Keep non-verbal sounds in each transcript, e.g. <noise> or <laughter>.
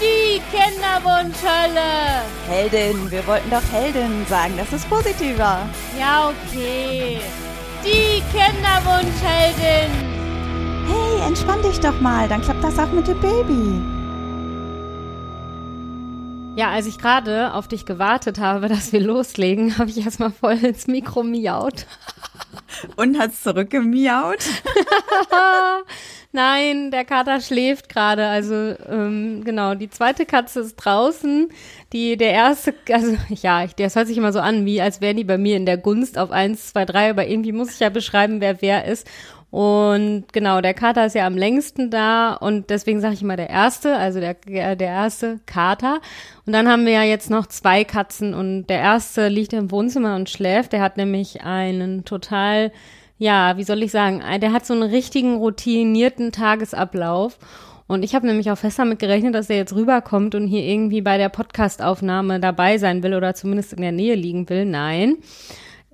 Die Kinderwunschhölle. Heldin, wir wollten doch Heldin sagen, das ist positiver. Ja, okay. Die Kinderwunschheldin. Hey, entspann dich doch mal, dann klappt das auch mit dem Baby. Ja, als ich gerade auf dich gewartet habe, dass wir loslegen, <laughs> habe ich erstmal voll ins Mikro miaut. Und hat's zurückgemiaut? <laughs> Nein, der Kater schläft gerade. Also ähm, genau, die zweite Katze ist draußen. Die, der erste, also ja, ich, das hört sich immer so an, wie als wären die bei mir in der Gunst auf eins, zwei, drei. aber irgendwie muss ich ja beschreiben, wer wer ist. Und genau, der Kater ist ja am längsten da und deswegen sage ich immer der erste, also der, der erste Kater. Und dann haben wir ja jetzt noch zwei Katzen und der erste liegt im Wohnzimmer und schläft. Der hat nämlich einen total ja, wie soll ich sagen, der hat so einen richtigen routinierten Tagesablauf. Und ich habe nämlich auch fest damit gerechnet, dass er jetzt rüberkommt und hier irgendwie bei der Podcastaufnahme dabei sein will oder zumindest in der Nähe liegen will. Nein.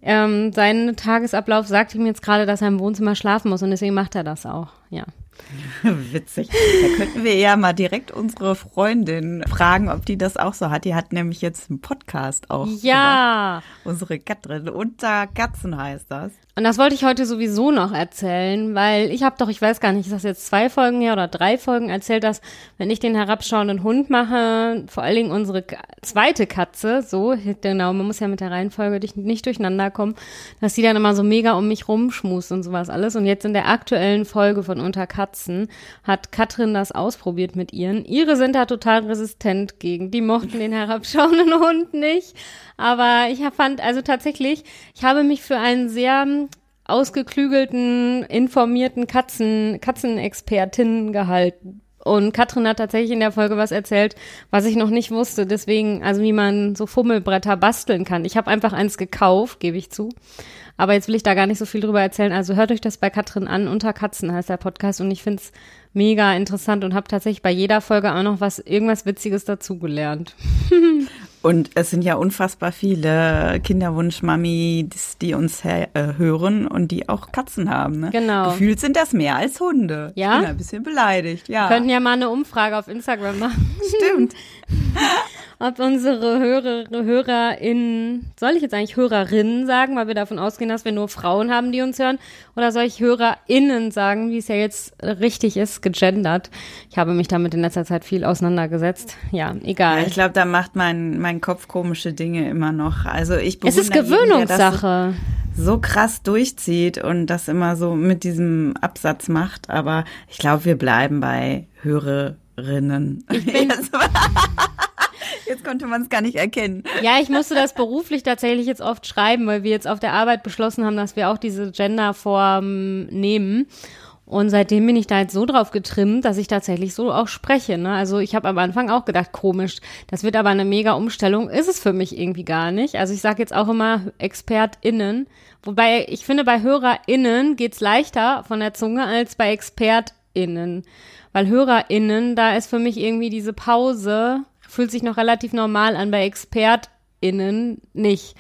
Ähm, sein Tagesablauf sagt ihm jetzt gerade, dass er im Wohnzimmer schlafen muss und deswegen macht er das auch. Ja. <laughs> Witzig. Da könnten wir ja mal direkt unsere Freundin fragen, ob die das auch so hat. Die hat nämlich jetzt einen Podcast auch. Ja. Unsere Katrin. Unter Katzen heißt das. Und das wollte ich heute sowieso noch erzählen, weil ich habe doch, ich weiß gar nicht, ist das jetzt zwei Folgen her oder drei Folgen erzählt, dass wenn ich den herabschauenden Hund mache, vor allen Dingen unsere zweite Katze, so genau, man muss ja mit der Reihenfolge nicht durcheinander kommen, dass die dann immer so mega um mich rumschmust und sowas alles. Und jetzt in der aktuellen Folge von Unter Katzen hat Katrin das ausprobiert mit ihren. Ihre sind da total resistent gegen. Die mochten den herabschauenden <laughs> Hund nicht. Aber ich fand, also tatsächlich, ich habe mich für einen sehr ausgeklügelten, informierten Katzen, Katzenexpertin gehalten. Und Katrin hat tatsächlich in der Folge was erzählt, was ich noch nicht wusste. Deswegen, also wie man so Fummelbretter basteln kann. Ich habe einfach eins gekauft, gebe ich zu. Aber jetzt will ich da gar nicht so viel drüber erzählen. Also hört euch das bei Katrin an. Unter Katzen heißt der Podcast. Und ich finde es mega interessant und habe tatsächlich bei jeder Folge auch noch was, irgendwas Witziges dazugelernt. <laughs> Und es sind ja unfassbar viele Kinderwunschmamis, die uns äh, hören und die auch Katzen haben. Ne? Genau. Gefühlt sind das mehr als Hunde. Ja. Ich bin ein bisschen beleidigt, ja. Wir könnten ja mal eine Umfrage auf Instagram machen. Stimmt. <laughs> ob unsere Hörer, HörerInnen, soll ich jetzt eigentlich HörerInnen sagen, weil wir davon ausgehen, dass wir nur Frauen haben, die uns hören, oder soll ich HörerInnen sagen, wie es ja jetzt richtig ist, gegendert? Ich habe mich damit in letzter Zeit viel auseinandergesetzt. Ja, egal. Ja, ich glaube, da macht mein, mein Kopf komische Dinge immer noch. Also ich Es ist Gewöhnungssache. So, so krass durchzieht und das immer so mit diesem Absatz macht, aber ich glaube, wir bleiben bei Hörerinnen. Ich bin, <laughs> Jetzt konnte man es gar nicht erkennen. Ja, ich musste das beruflich tatsächlich jetzt oft schreiben, weil wir jetzt auf der Arbeit beschlossen haben, dass wir auch diese Genderform nehmen. Und seitdem bin ich da jetzt so drauf getrimmt, dass ich tatsächlich so auch spreche. Ne? Also ich habe am Anfang auch gedacht, komisch, das wird aber eine mega Umstellung. Ist es für mich irgendwie gar nicht. Also ich sage jetzt auch immer ExpertInnen. Wobei ich finde, bei HörerInnen geht's leichter von der Zunge als bei ExpertInnen. Weil HörerInnen, da ist für mich irgendwie diese Pause fühlt sich noch relativ normal an, bei ExpertInnen nicht.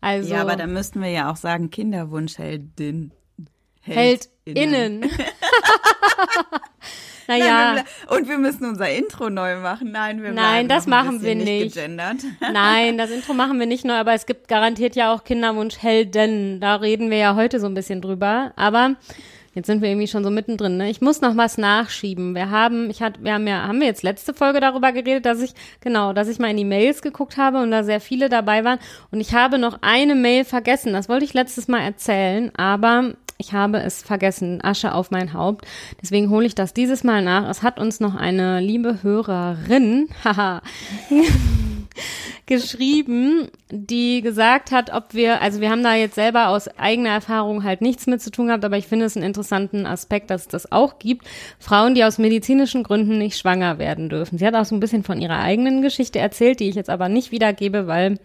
Also, ja, aber da müssten wir ja auch sagen, Kinderwunschheldin. Heldinnen. <laughs> naja. Nein, und wir müssen unser Intro neu machen. Nein, wir Nein, das machen wir nicht. nicht <laughs> Nein, das Intro machen wir nicht neu, aber es gibt garantiert ja auch Kinderwunschhelden. Da reden wir ja heute so ein bisschen drüber. Aber Jetzt sind wir irgendwie schon so mittendrin. Ne? Ich muss noch was nachschieben. Wir haben, ich hatte, wir haben ja, haben wir jetzt letzte Folge darüber geredet, dass ich genau, dass ich mal in die Mails geguckt habe und da sehr viele dabei waren. Und ich habe noch eine Mail vergessen. Das wollte ich letztes Mal erzählen, aber ich habe es vergessen. Asche auf mein Haupt. Deswegen hole ich das dieses Mal nach. Es hat uns noch eine liebe Hörerin, <laughs> haha, <laughs> geschrieben, die gesagt hat, ob wir, also wir haben da jetzt selber aus eigener Erfahrung halt nichts mit zu tun gehabt, aber ich finde es einen interessanten Aspekt, dass es das auch gibt. Frauen, die aus medizinischen Gründen nicht schwanger werden dürfen. Sie hat auch so ein bisschen von ihrer eigenen Geschichte erzählt, die ich jetzt aber nicht wiedergebe, weil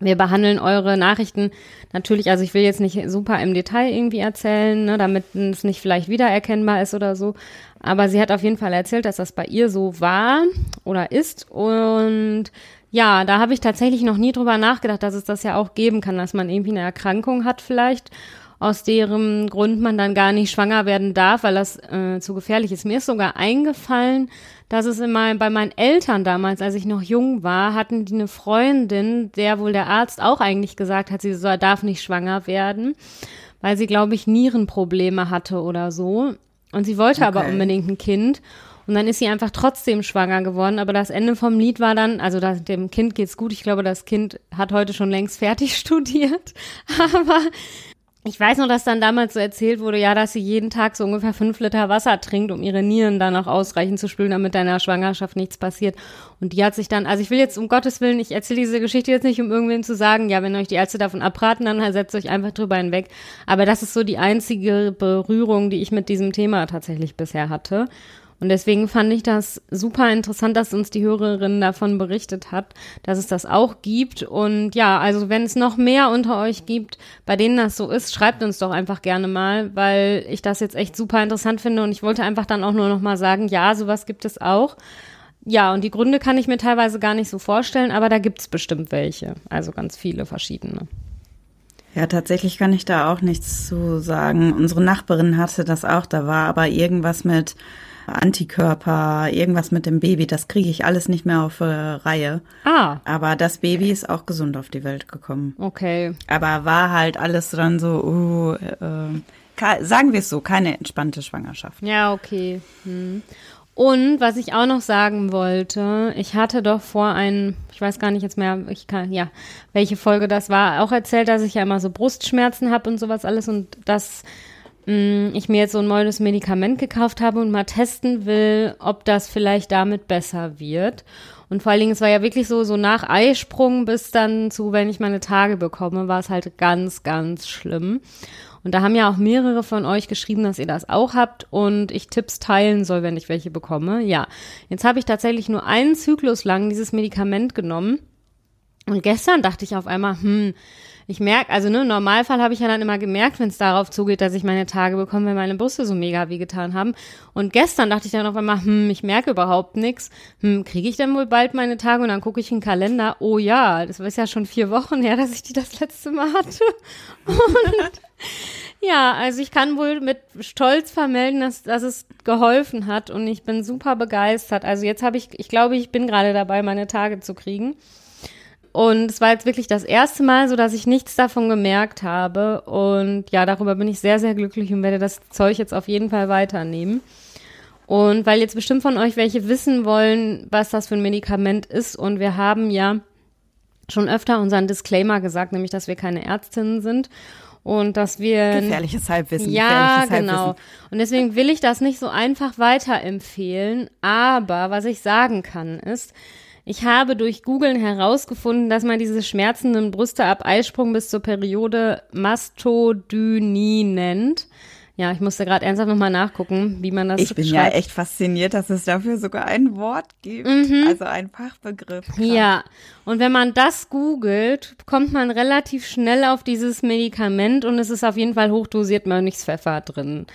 wir behandeln eure Nachrichten natürlich, also ich will jetzt nicht super im Detail irgendwie erzählen, ne, damit es nicht vielleicht wiedererkennbar ist oder so. Aber sie hat auf jeden Fall erzählt, dass das bei ihr so war oder ist. Und ja, da habe ich tatsächlich noch nie drüber nachgedacht, dass es das ja auch geben kann, dass man irgendwie eine Erkrankung hat vielleicht aus deren Grund man dann gar nicht schwanger werden darf, weil das äh, zu gefährlich ist. Mir ist sogar eingefallen, dass es in mein, bei meinen Eltern damals, als ich noch jung war, hatten die eine Freundin, der wohl der Arzt auch eigentlich gesagt hat, sie soll, darf nicht schwanger werden, weil sie, glaube ich, Nierenprobleme hatte oder so. Und sie wollte okay. aber unbedingt ein Kind. Und dann ist sie einfach trotzdem schwanger geworden. Aber das Ende vom Lied war dann, also das, dem Kind geht's gut. Ich glaube, das Kind hat heute schon längst fertig <laughs> studiert. <laughs> Aber ich weiß noch, dass dann damals so erzählt wurde, ja, dass sie jeden Tag so ungefähr fünf Liter Wasser trinkt, um ihre Nieren dann auch ausreichend zu spülen, damit deiner Schwangerschaft nichts passiert. Und die hat sich dann, also ich will jetzt um Gottes Willen, ich erzähle diese Geschichte jetzt nicht, um irgendwem zu sagen, ja, wenn euch die Ärzte davon abraten, dann setzt euch einfach drüber hinweg. Aber das ist so die einzige Berührung, die ich mit diesem Thema tatsächlich bisher hatte. Und deswegen fand ich das super interessant, dass uns die Hörerin davon berichtet hat, dass es das auch gibt. Und ja, also wenn es noch mehr unter euch gibt, bei denen das so ist, schreibt uns doch einfach gerne mal, weil ich das jetzt echt super interessant finde. Und ich wollte einfach dann auch nur noch mal sagen, ja, sowas gibt es auch. Ja, und die Gründe kann ich mir teilweise gar nicht so vorstellen, aber da gibt's bestimmt welche. Also ganz viele verschiedene. Ja, tatsächlich kann ich da auch nichts zu sagen. Unsere Nachbarin hatte das auch, da war aber irgendwas mit Antikörper, irgendwas mit dem Baby. Das kriege ich alles nicht mehr auf äh, Reihe. Ah. Aber das Baby ist auch gesund auf die Welt gekommen. Okay. Aber war halt alles dann so, uh, äh, sagen wir es so, keine entspannte Schwangerschaft. Ja, okay. Hm. Und was ich auch noch sagen wollte, ich hatte doch vor ein, ich weiß gar nicht jetzt mehr, ich kann, ja, welche Folge das war, auch erzählt, dass ich ja immer so Brustschmerzen habe und sowas alles und das ich mir jetzt so ein neues Medikament gekauft habe und mal testen will, ob das vielleicht damit besser wird. Und vor allen Dingen, es war ja wirklich so, so nach Eisprung bis dann zu, wenn ich meine Tage bekomme, war es halt ganz, ganz schlimm. Und da haben ja auch mehrere von euch geschrieben, dass ihr das auch habt und ich Tipps teilen soll, wenn ich welche bekomme. Ja, jetzt habe ich tatsächlich nur einen Zyklus lang dieses Medikament genommen. Und gestern dachte ich auf einmal, hm, ich merke, also ne, im Normalfall habe ich ja dann immer gemerkt, wenn es darauf zugeht, dass ich meine Tage bekomme, wenn meine Brüste so mega wehgetan haben. Und gestern dachte ich dann auf einmal, hm, ich merke überhaupt nichts. Hm, kriege ich denn wohl bald meine Tage? Und dann gucke ich in den Kalender. Oh ja, das ist ja schon vier Wochen her, <laughs> dass ich die das letzte Mal hatte. Und <laughs> ja, also ich kann wohl mit Stolz vermelden, dass, dass es geholfen hat und ich bin super begeistert. Also jetzt habe ich, ich glaube, ich bin gerade dabei, meine Tage zu kriegen. Und es war jetzt wirklich das erste Mal so, dass ich nichts davon gemerkt habe. Und ja, darüber bin ich sehr, sehr glücklich und werde das Zeug jetzt auf jeden Fall weiternehmen. Und weil jetzt bestimmt von euch welche wissen wollen, was das für ein Medikament ist. Und wir haben ja schon öfter unseren Disclaimer gesagt, nämlich, dass wir keine Ärztinnen sind und dass wir gefährliches Halbwissen. Ja, gefährliches genau. Halbwissen. Und deswegen will ich das nicht so einfach weiterempfehlen. Aber was ich sagen kann ist, ich habe durch Googlen herausgefunden, dass man diese schmerzenden Brüste ab Eisprung bis zur Periode Mastodynie nennt. Ja, ich musste gerade ernsthaft nochmal nachgucken, wie man das Ich bin schreibt. ja echt fasziniert, dass es dafür sogar ein Wort gibt, mhm. also ein Fachbegriff. Krass. Ja, und wenn man das googelt, kommt man relativ schnell auf dieses Medikament und es ist auf jeden Fall hochdosiert Mönchspfeffer drin.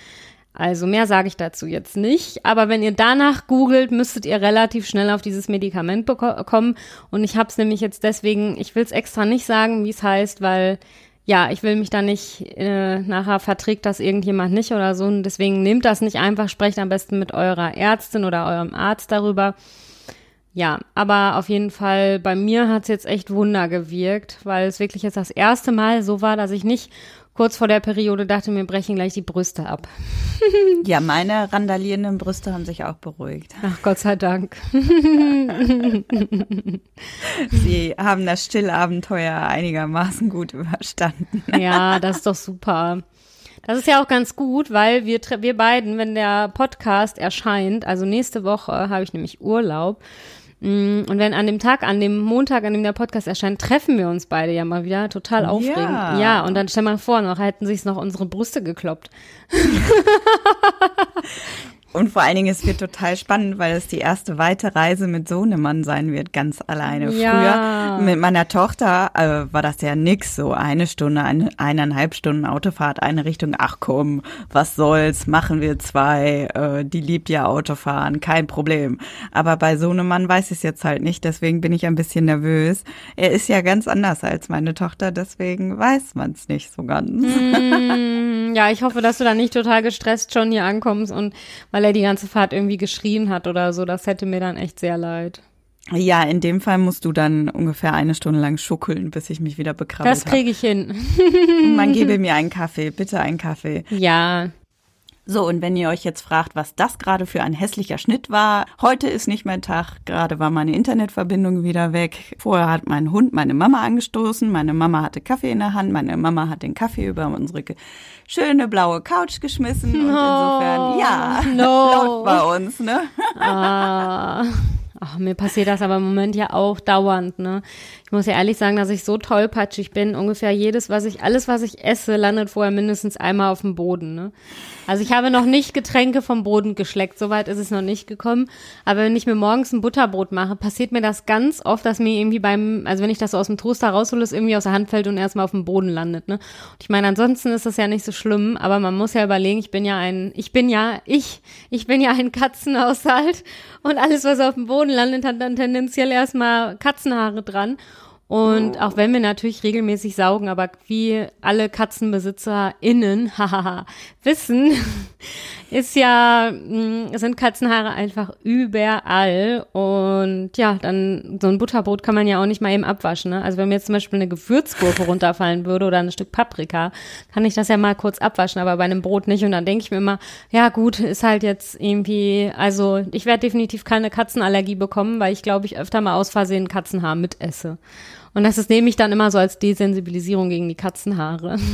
Also mehr sage ich dazu jetzt nicht. Aber wenn ihr danach googelt, müsstet ihr relativ schnell auf dieses Medikament kommen. Und ich habe es nämlich jetzt deswegen, ich will es extra nicht sagen, wie es heißt, weil ja, ich will mich da nicht, äh, nachher verträgt das irgendjemand nicht oder so. Und deswegen nehmt das nicht einfach, sprecht am besten mit eurer Ärztin oder eurem Arzt darüber. Ja, aber auf jeden Fall, bei mir hat es jetzt echt Wunder gewirkt, weil es wirklich jetzt das erste Mal so war, dass ich nicht kurz vor der Periode dachte, mir brechen gleich die Brüste ab. <laughs> ja, meine randalierenden Brüste haben sich auch beruhigt. Ach Gott sei Dank. <laughs> Sie haben das Stillabenteuer einigermaßen gut überstanden. ja, das ist doch super. Das ist ja auch ganz gut, weil wir, wir beiden, wenn der Podcast erscheint, also nächste Woche habe ich nämlich Urlaub, Mm, und wenn an dem Tag, an dem Montag, an dem der Podcast erscheint, treffen wir uns beide ja mal wieder. Total aufregend. Ja, ja und dann stell mal vor, noch hätten sich noch unsere Brüste gekloppt. <laughs> Und vor allen Dingen, es wird total spannend, weil es die erste weite Reise mit Sohnemann sein wird, ganz alleine. Ja. Früher mit meiner Tochter äh, war das ja nix, so eine Stunde, eine, eineinhalb Stunden Autofahrt, eine Richtung. Ach komm, was soll's, machen wir zwei. Äh, die liebt ja Autofahren, kein Problem. Aber bei Sohnemann weiß ich es jetzt halt nicht, deswegen bin ich ein bisschen nervös. Er ist ja ganz anders als meine Tochter, deswegen weiß man es nicht so ganz. Mm, <laughs> ja, ich hoffe, dass du da nicht total gestresst schon hier ankommst und weil er die ganze Fahrt irgendwie geschrien hat oder so, das hätte mir dann echt sehr leid. Ja, in dem Fall musst du dann ungefähr eine Stunde lang schuckeln, bis ich mich wieder bekrabbelt Das kriege ich hin. Man gebe <laughs> mir einen Kaffee, bitte einen Kaffee. Ja, So, und wenn ihr euch jetzt fragt, was das gerade für ein hässlicher Schnitt war, heute ist nicht mein Tag, gerade war meine Internetverbindung wieder weg. Vorher hat mein Hund meine Mama angestoßen, meine Mama hatte Kaffee in der Hand, meine Mama hat den Kaffee über unsere schöne blaue Couch geschmissen und insofern, ja, <laughs> no. <laughs> läuft bei uns, ne? Ah, ach, mir passiert das aber im Moment ja auch dauernd, ne? Ich muss ja ehrlich sagen, dass ich so tollpatschig bin. Ungefähr jedes, was ich, alles, was ich esse, landet vorher mindestens einmal auf dem Boden, ne? Also ich habe noch nicht Getränke vom Boden geschleckt, soweit ist es noch nicht gekommen. Aber wenn ich mir morgens ein Butterbrot mache, passiert mir das ganz oft, dass mir irgendwie beim, also wenn ich das so aus dem Toaster raushole, es irgendwie aus der Hand fällt und erstmal auf dem Boden landet, ne? Und ich meine, ansonsten ist das ja nicht so schlimm, aber man muss ja überlegen, ich bin ja ein, ich bin ja, ich, ich bin ja ein Katzenhaushalt und alles, was auf dem Boden landet, hat dann tendenziell erstmal Katzenhaare dran. Und auch wenn wir natürlich regelmäßig saugen, aber wie alle KatzenbesitzerInnen, <laughs> hahaha, wissen, <laughs> ist ja, mh, sind Katzenhaare einfach überall. Und ja, dann so ein Butterbrot kann man ja auch nicht mal eben abwaschen. Ne? Also wenn mir jetzt zum Beispiel eine Gewürzgurke runterfallen würde oder ein Stück Paprika, kann ich das ja mal kurz abwaschen, aber bei einem Brot nicht. Und dann denke ich mir immer, ja gut, ist halt jetzt irgendwie, also ich werde definitiv keine Katzenallergie bekommen, weil ich glaube, ich öfter mal aus Versehen Katzenhaar mitesse. Und das ist nehme ich dann immer so als Desensibilisierung gegen die Katzenhaare. <laughs>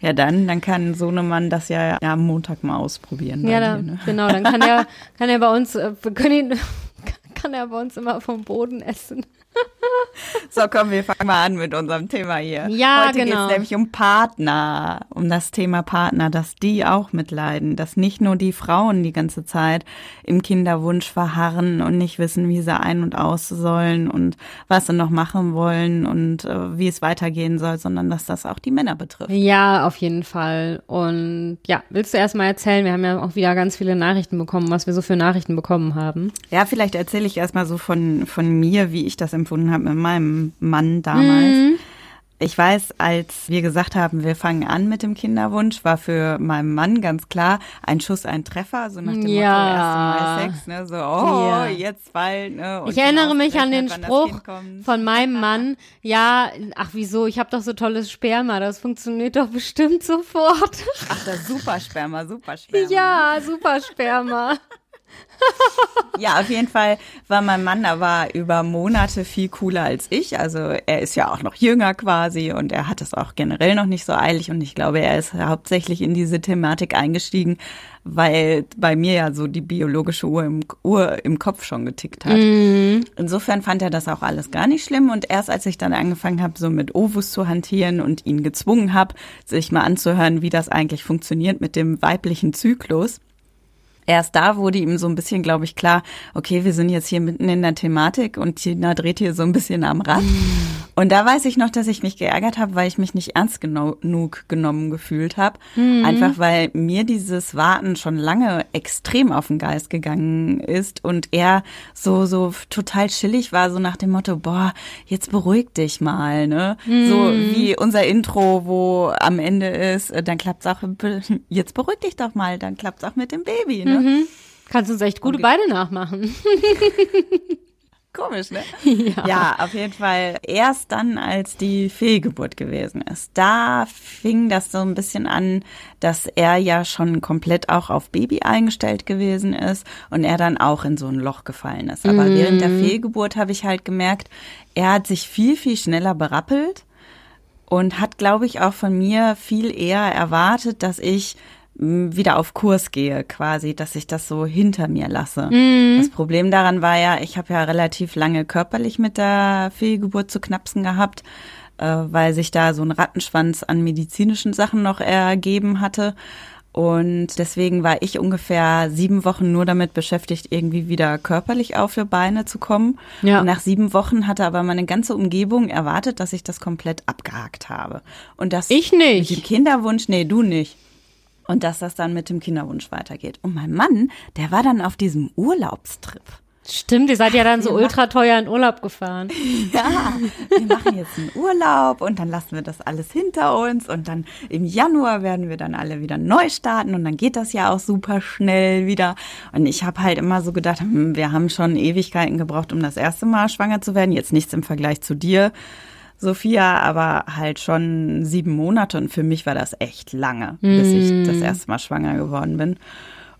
Ja, dann, dann kann Sohnemann das ja, ja am Montag mal ausprobieren. bei Ja, da, dir, ne? genau, dann kann er, <laughs> kann er bei uns, äh, können ihn, <laughs> kann er bei uns immer vom Boden essen. <laughs> So, komm, wir fangen mal an mit unserem Thema hier. Ja, Heute genau. geht's nämlich um Partner, um das Thema Partner, dass die auch mitleiden, dass nicht nur die Frauen die ganze Zeit im Kinderwunsch verharren und nicht wissen, wie sie ein- und aus sollen und was sie noch machen wollen und äh, wie es weitergehen soll, sondern dass das auch die Männer betrifft. Ja, auf jeden Fall. Und ja, willst du erst mal erzählen? Wir haben ja auch wieder ganz viele Nachrichten bekommen, was wir so für Nachrichten bekommen haben. Ja, vielleicht erzähle ich erstmal so von, von mir, wie ich das empfunden habe mit meinem Mann damals. Ich weiß, als wir gesagt haben, wir fangen an mit dem Kinderwunsch, war für meinen Mann ganz klar ein Schuss, ein Treffer, so nach dem Ja. Motto, erste Mal Sex, ne, so, oh, Ja. jetzt bald, ne. und Ich erinnere mich an den Spruch von meinem Mann, <laughs> ja, ach wieso, ich habe doch so tolles Sperma, das funktioniert doch bestimmt sofort. Ach, das Supersperma, Supersperma. ja, super Sperma. <laughs> <laughs> Ja, auf jeden Fall war mein Mann aber über Monate viel cooler als ich. Also er ist ja auch noch jünger quasi und er hat es auch generell noch nicht so eilig und ich glaube, er ist hauptsächlich in diese Thematik eingestiegen, weil bei mir ja so die biologische Uhr im, Uhr im Kopf schon getickt hat. Insofern fand er das auch alles gar nicht schlimm und erst als ich dann angefangen habe, so mit Ovus zu hantieren und ihn gezwungen habe, sich mal anzuhören, wie das eigentlich funktioniert mit dem weiblichen Zyklus, erst da wurde ihm so ein bisschen, glaube ich, klar, okay, wir sind jetzt hier mitten in der Thematik und Tina dreht hier so ein bisschen am Rad. Und da weiß ich noch, dass ich mich geärgert habe, weil ich mich nicht ernst genug genommen gefühlt habe. Einfach weil mir dieses Warten schon lange extrem auf den Geist gegangen ist und er so, so total chillig war, so nach dem Motto, boah, jetzt beruhig dich mal, ne? So wie unser Intro, wo am Ende ist, äh, dann klappt's auch, <laughs> jetzt beruhig dich doch mal, dann klappt's auch mit dem Baby, ne? Kannst uns echt gute Beine nachmachen. <laughs> Komisch, ne? <laughs> Ja. Ja, auf jeden Fall erst dann, als die Fehlgeburt gewesen ist. Da fing das so ein bisschen an, dass er ja schon komplett auch auf Baby eingestellt gewesen ist und er dann auch in so ein Loch gefallen ist. Aber während der Fehlgeburt habe ich halt gemerkt, er hat sich viel, viel schneller berappelt und hat, glaube ich, auch von mir viel eher erwartet, dass ich wieder auf Kurs gehe, quasi, dass ich das so hinter mir lasse. Das Problem daran war ja, ich habe ja relativ lange körperlich mit der Fehlgeburt zu knapsen gehabt, äh, weil sich da so ein Rattenschwanz an medizinischen Sachen noch ergeben hatte. Und deswegen war ich ungefähr sieben Wochen nur damit beschäftigt, irgendwie wieder körperlich auf die Beine zu kommen. Ja. Und nach sieben Wochen hatte aber meine ganze Umgebung erwartet, dass ich das komplett abgehakt habe. Und das ich nicht. Mit dem Kinderwunsch, nee, du nicht. Und dass das dann mit dem Kinderwunsch weitergeht. Und mein Mann, der war dann auf diesem Urlaubstrip. Stimmt, ihr seid ja dann so ultra teuer in Urlaub gefahren. <laughs> Ja, wir machen jetzt einen Urlaub und dann lassen wir das alles hinter uns und dann im Januar werden wir dann alle wieder neu starten und dann geht das ja auch super schnell wieder. Und ich habe halt immer so gedacht, hm, wir haben schon Ewigkeiten gebraucht, um das erste Mal schwanger zu werden. Jetzt nichts im Vergleich zu dir. Sophia, aber halt schon sieben Monate und für mich war das echt lange, mm. bis ich das erste Mal schwanger geworden bin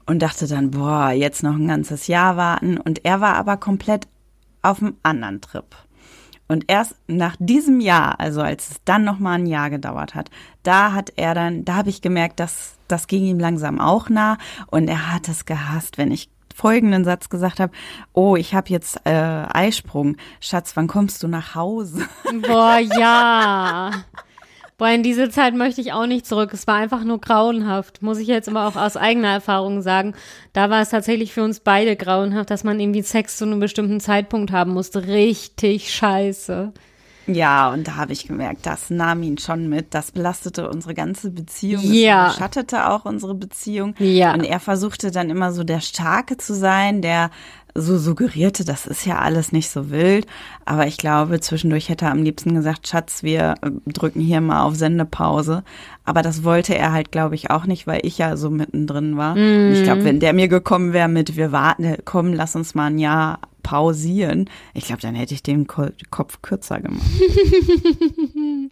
und dachte dann, boah, jetzt noch ein ganzes Jahr warten. Und er war aber komplett auf einem anderen Trip. Und erst nach diesem Jahr, also als es dann noch mal ein Jahr gedauert hat, da hat er dann, da habe ich gemerkt, dass das ging ihm langsam auch nah und er hat es gehasst, wenn ich folgenden Satz gesagt habe, oh, ich habe jetzt äh, Eisprung. Schatz, wann kommst du nach Hause? <laughs> Boah, ja. Boah, in diese Zeit möchte ich auch nicht zurück. Es war einfach nur grauenhaft, muss ich jetzt immer auch aus eigener Erfahrung sagen. Da war es tatsächlich für uns beide grauenhaft, dass man irgendwie Sex zu einem bestimmten Zeitpunkt haben musste. Richtig scheiße. Ja, und da habe ich gemerkt, das nahm ihn schon mit. Das belastete unsere ganze Beziehung. Ja. Das schattete auch unsere Beziehung. Ja. Und er versuchte dann immer so der Starke zu sein, der so suggerierte, das ist ja alles nicht so wild. Aber ich glaube, zwischendurch hätte er am liebsten gesagt, Schatz, wir äh, drücken hier mal auf Sendepause. Aber das wollte er halt, glaube ich, auch nicht, weil ich ja so mittendrin war. Mm. ich glaube, wenn der mir gekommen wäre mit, wir warten, äh, komm, lass uns mal ein Jahr pausieren, ich glaube, dann hätte ich den Kopf kürzer gemacht. <laughs>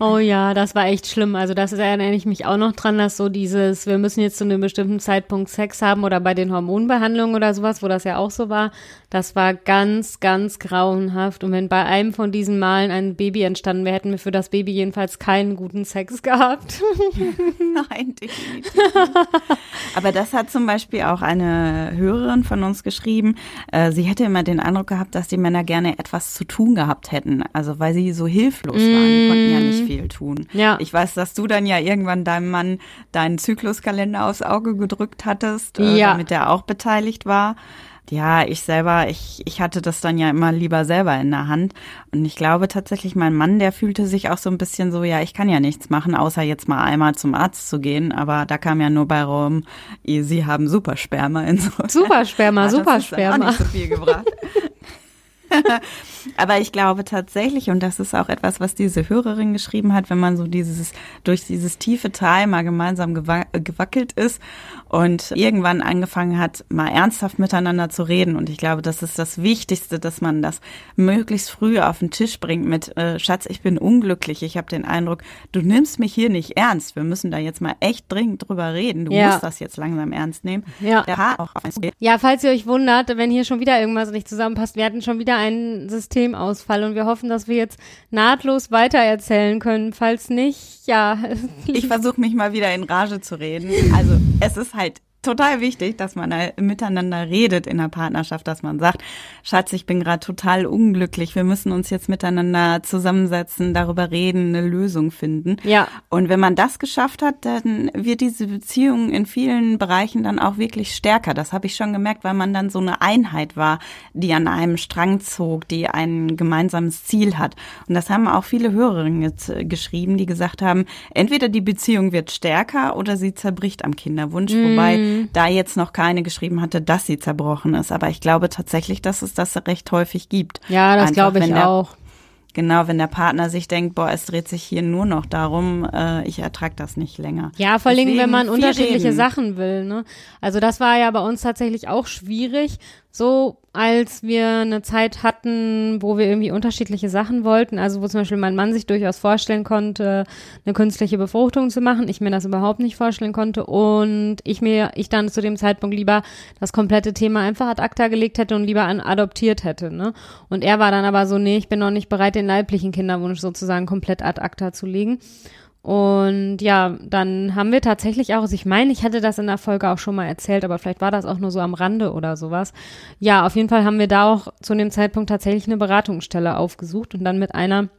Oh ja, das war echt schlimm. Also das erinnere ich mich auch noch dran, dass so dieses, wir müssen jetzt zu einem bestimmten Zeitpunkt Sex haben oder bei den Hormonbehandlungen oder sowas, wo das ja auch so war, das war ganz, ganz grauenhaft. Und wenn bei einem von diesen Malen ein Baby entstanden wäre, hätten wir für das Baby jedenfalls keinen guten Sex <laughs> gehabt. Nein, definitiv. Aber das hat zum Beispiel auch eine Hörerin von uns geschrieben. Äh, sie hätte immer den Eindruck gehabt, dass die Männer gerne etwas zu tun gehabt hätten. Also weil sie so hilflos waren. Die konnten ja nicht viel tun. Ja. Ich weiß, dass du dann ja irgendwann deinem Mann deinen Zykluskalender aufs Auge gedrückt hattest, äh, ja. damit er auch beteiligt war. Ja, ich selber, ich, ich hatte das dann ja immer lieber selber in der Hand. Und ich glaube tatsächlich, mein Mann, der fühlte sich auch so ein bisschen so, ja, ich kann ja nichts machen, außer jetzt mal einmal zum Arzt zu gehen. Aber da kam ja nur bei rum, sie haben Supersperma. Insofern. Supersperma, <laughs> Supersperma. Hat nicht so viel gebracht. <laughs> <laughs> Aber ich glaube tatsächlich, und das ist auch etwas, was diese Hörerin geschrieben hat, wenn man so dieses, durch dieses tiefe Tal mal gemeinsam gewackelt ist und irgendwann angefangen hat, mal ernsthaft miteinander zu reden. Und ich glaube, das ist das Wichtigste, dass man das möglichst früh auf den Tisch bringt mit, äh, Schatz, ich bin unglücklich. Ich habe den Eindruck, du nimmst mich hier nicht ernst. Wir müssen da jetzt mal echt dringend drüber reden. Du ja. musst das jetzt langsam ernst nehmen. Ja. ja, falls ihr euch wundert, wenn hier schon wieder irgendwas nicht zusammenpasst, wir hatten schon wieder einen Systemausfall und wir hoffen, dass wir jetzt nahtlos weitererzählen können. Falls nicht, ja. Ich versuche mich mal wieder in Rage zu reden. Also es ist halt halt total wichtig, dass man miteinander redet in der Partnerschaft, dass man sagt, Schatz, ich bin gerade total unglücklich, wir müssen uns jetzt miteinander zusammensetzen, darüber reden, eine Lösung finden. Ja. Und wenn man das geschafft hat, dann wird diese Beziehung in vielen Bereichen dann auch wirklich stärker. Das habe ich schon gemerkt, weil man dann so eine Einheit war, die an einem Strang zog, die ein gemeinsames Ziel hat. Und das haben auch viele Hörerinnen jetzt äh, geschrieben, die gesagt haben, entweder die Beziehung wird stärker oder sie zerbricht am Kinderwunsch, mm. wobei Mhm. da jetzt noch keine geschrieben hatte, dass sie zerbrochen ist. Aber ich glaube tatsächlich, dass es das recht häufig gibt. Ja, das glaube ich der, auch. Genau, wenn der Partner sich denkt, boah, es dreht sich hier nur noch darum, äh, ich ertrage das nicht länger. Ja, vor allem, wenn man unterschiedliche reden. Sachen will. Ne? Also das war ja bei uns tatsächlich auch schwierig, so als wir eine Zeit hatten, wo wir irgendwie unterschiedliche Sachen wollten, also wo zum Beispiel mein Mann sich durchaus vorstellen konnte, eine künstliche Befruchtung zu machen, ich mir das überhaupt nicht vorstellen konnte und ich mir, ich dann zu dem Zeitpunkt lieber das komplette Thema einfach ad acta gelegt hätte und lieber an adoptiert hätte, ne? Und er war dann aber so, nee, ich bin noch nicht bereit, den leiblichen Kinderwunsch sozusagen komplett ad acta zu legen. Und ja, dann haben wir tatsächlich auch, also ich meine, ich hatte das in der Folge auch schon mal erzählt, aber vielleicht war das auch nur so am Rande oder sowas. Ja, auf jeden Fall haben wir da auch zu dem Zeitpunkt tatsächlich eine Beratungsstelle aufgesucht und dann mit einer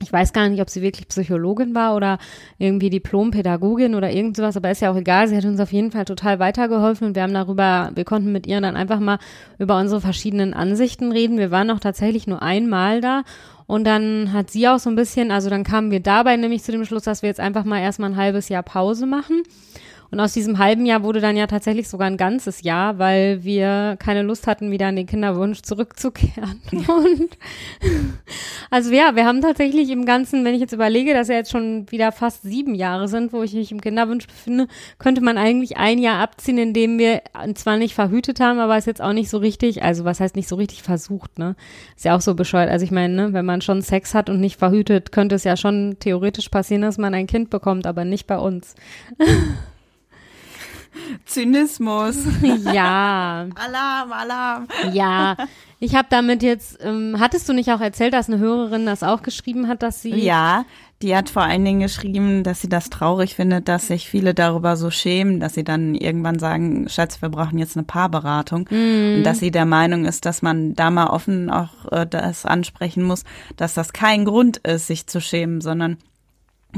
ich weiß gar nicht, ob sie wirklich Psychologin war oder irgendwie Diplompädagogin oder irgend sowas, aber ist ja auch egal. Sie hat uns auf jeden Fall total weitergeholfen und wir haben darüber, wir konnten mit ihr dann einfach mal über unsere verschiedenen Ansichten reden. Wir waren auch tatsächlich nur einmal da und dann hat sie auch so ein bisschen, also dann kamen wir dabei nämlich zu dem Schluss, dass wir jetzt einfach mal erstmal ein halbes Jahr Pause machen und aus diesem halben Jahr wurde dann ja tatsächlich sogar ein ganzes Jahr, weil wir keine Lust hatten, wieder an den Kinderwunsch zurückzukehren. <laughs> Und also ja, wir haben tatsächlich im Ganzen, wenn ich jetzt überlege, dass ja jetzt schon wieder fast sieben Jahre sind, wo ich mich im Kinderwunsch befinde, könnte man eigentlich ein Jahr abziehen, in dem wir zwar nicht verhütet haben, aber es jetzt auch nicht so richtig, also was heißt nicht so richtig versucht, ne? Ist ja auch so bescheuert. Also ich meine, ne, wenn man schon Sex hat und nicht verhütet, könnte es ja schon theoretisch passieren, dass man ein Kind bekommt, aber nicht bei uns. <laughs> <laughs> Zynismus. <laughs> Ja. Alarm, Alarm. Ja. Ich habe damit jetzt, ähm, hattest du nicht auch erzählt, dass eine Hörerin das auch geschrieben hat, dass sie. Ja, die hat vor allen Dingen geschrieben, dass sie das traurig findet, dass sich viele darüber so schämen, dass sie dann irgendwann sagen, Schatz, wir brauchen jetzt eine Paarberatung. Mm. Und dass sie der Meinung ist, dass man da mal offen auch äh, das ansprechen muss, dass das kein Grund ist, sich zu schämen, sondern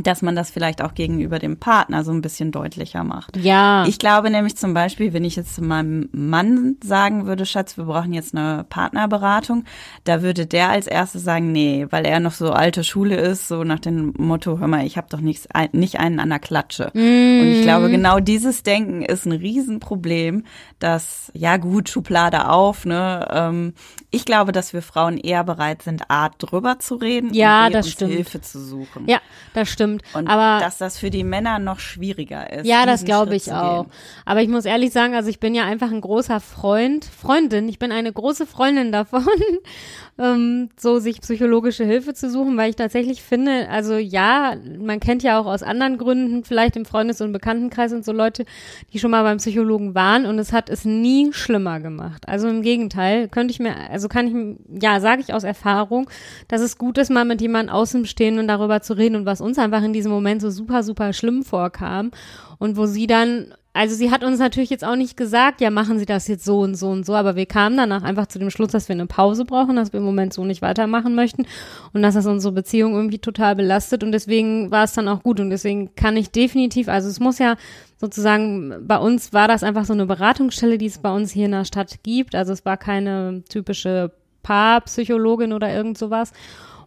dass man das vielleicht auch gegenüber dem Partner so ein bisschen deutlicher macht. Ja. Ich glaube nämlich zum Beispiel, wenn ich jetzt zu meinem Mann sagen würde, Schatz, wir brauchen jetzt eine Partnerberatung, da würde der als erstes sagen, nee, weil er noch so alte Schule ist, so nach dem Motto, hör mal, ich habe doch nichts, nicht einen an der Klatsche. Mm. Und ich glaube, genau dieses Denken ist ein Riesenproblem, dass, ja gut, Schublade auf, ne? Ähm, ich glaube, dass wir Frauen eher bereit sind, Art drüber zu reden ja, und das stimmt. Hilfe zu suchen. Ja, das stimmt stimmt. Und aber dass das für die Männer noch schwieriger ist. Ja, das glaube ich auch. Aber ich muss ehrlich sagen, also ich bin ja einfach ein großer Freund, Freundin. Ich bin eine große Freundin davon, <laughs> ähm, so sich psychologische Hilfe zu suchen, weil ich tatsächlich finde, also ja, man kennt ja auch aus anderen Gründen, vielleicht im Freundes- und Bekanntenkreis und so Leute, die schon mal beim Psychologen waren und es hat es nie schlimmer gemacht. Also im Gegenteil, könnte ich mir, also kann ich, ja, sage ich aus Erfahrung, dass es gut ist, mal mit jemandem außen stehen und darüber zu reden und was uns einfach in diesem Moment so super, super schlimm vorkam und wo sie dann also sie hat uns natürlich jetzt auch nicht gesagt, ja, machen Sie das jetzt so und so und so, aber wir kamen danach einfach zu dem Schluss, dass wir eine Pause brauchen, dass wir im Moment so nicht weitermachen möchten und dass das unsere Beziehung irgendwie total belastet und deswegen war es dann auch gut und deswegen kann ich definitiv, also es muss ja sozusagen, bei uns war das einfach so eine Beratungsstelle, die es bei uns hier in der Stadt gibt, also es war keine typische Paarpsychologin oder irgend sowas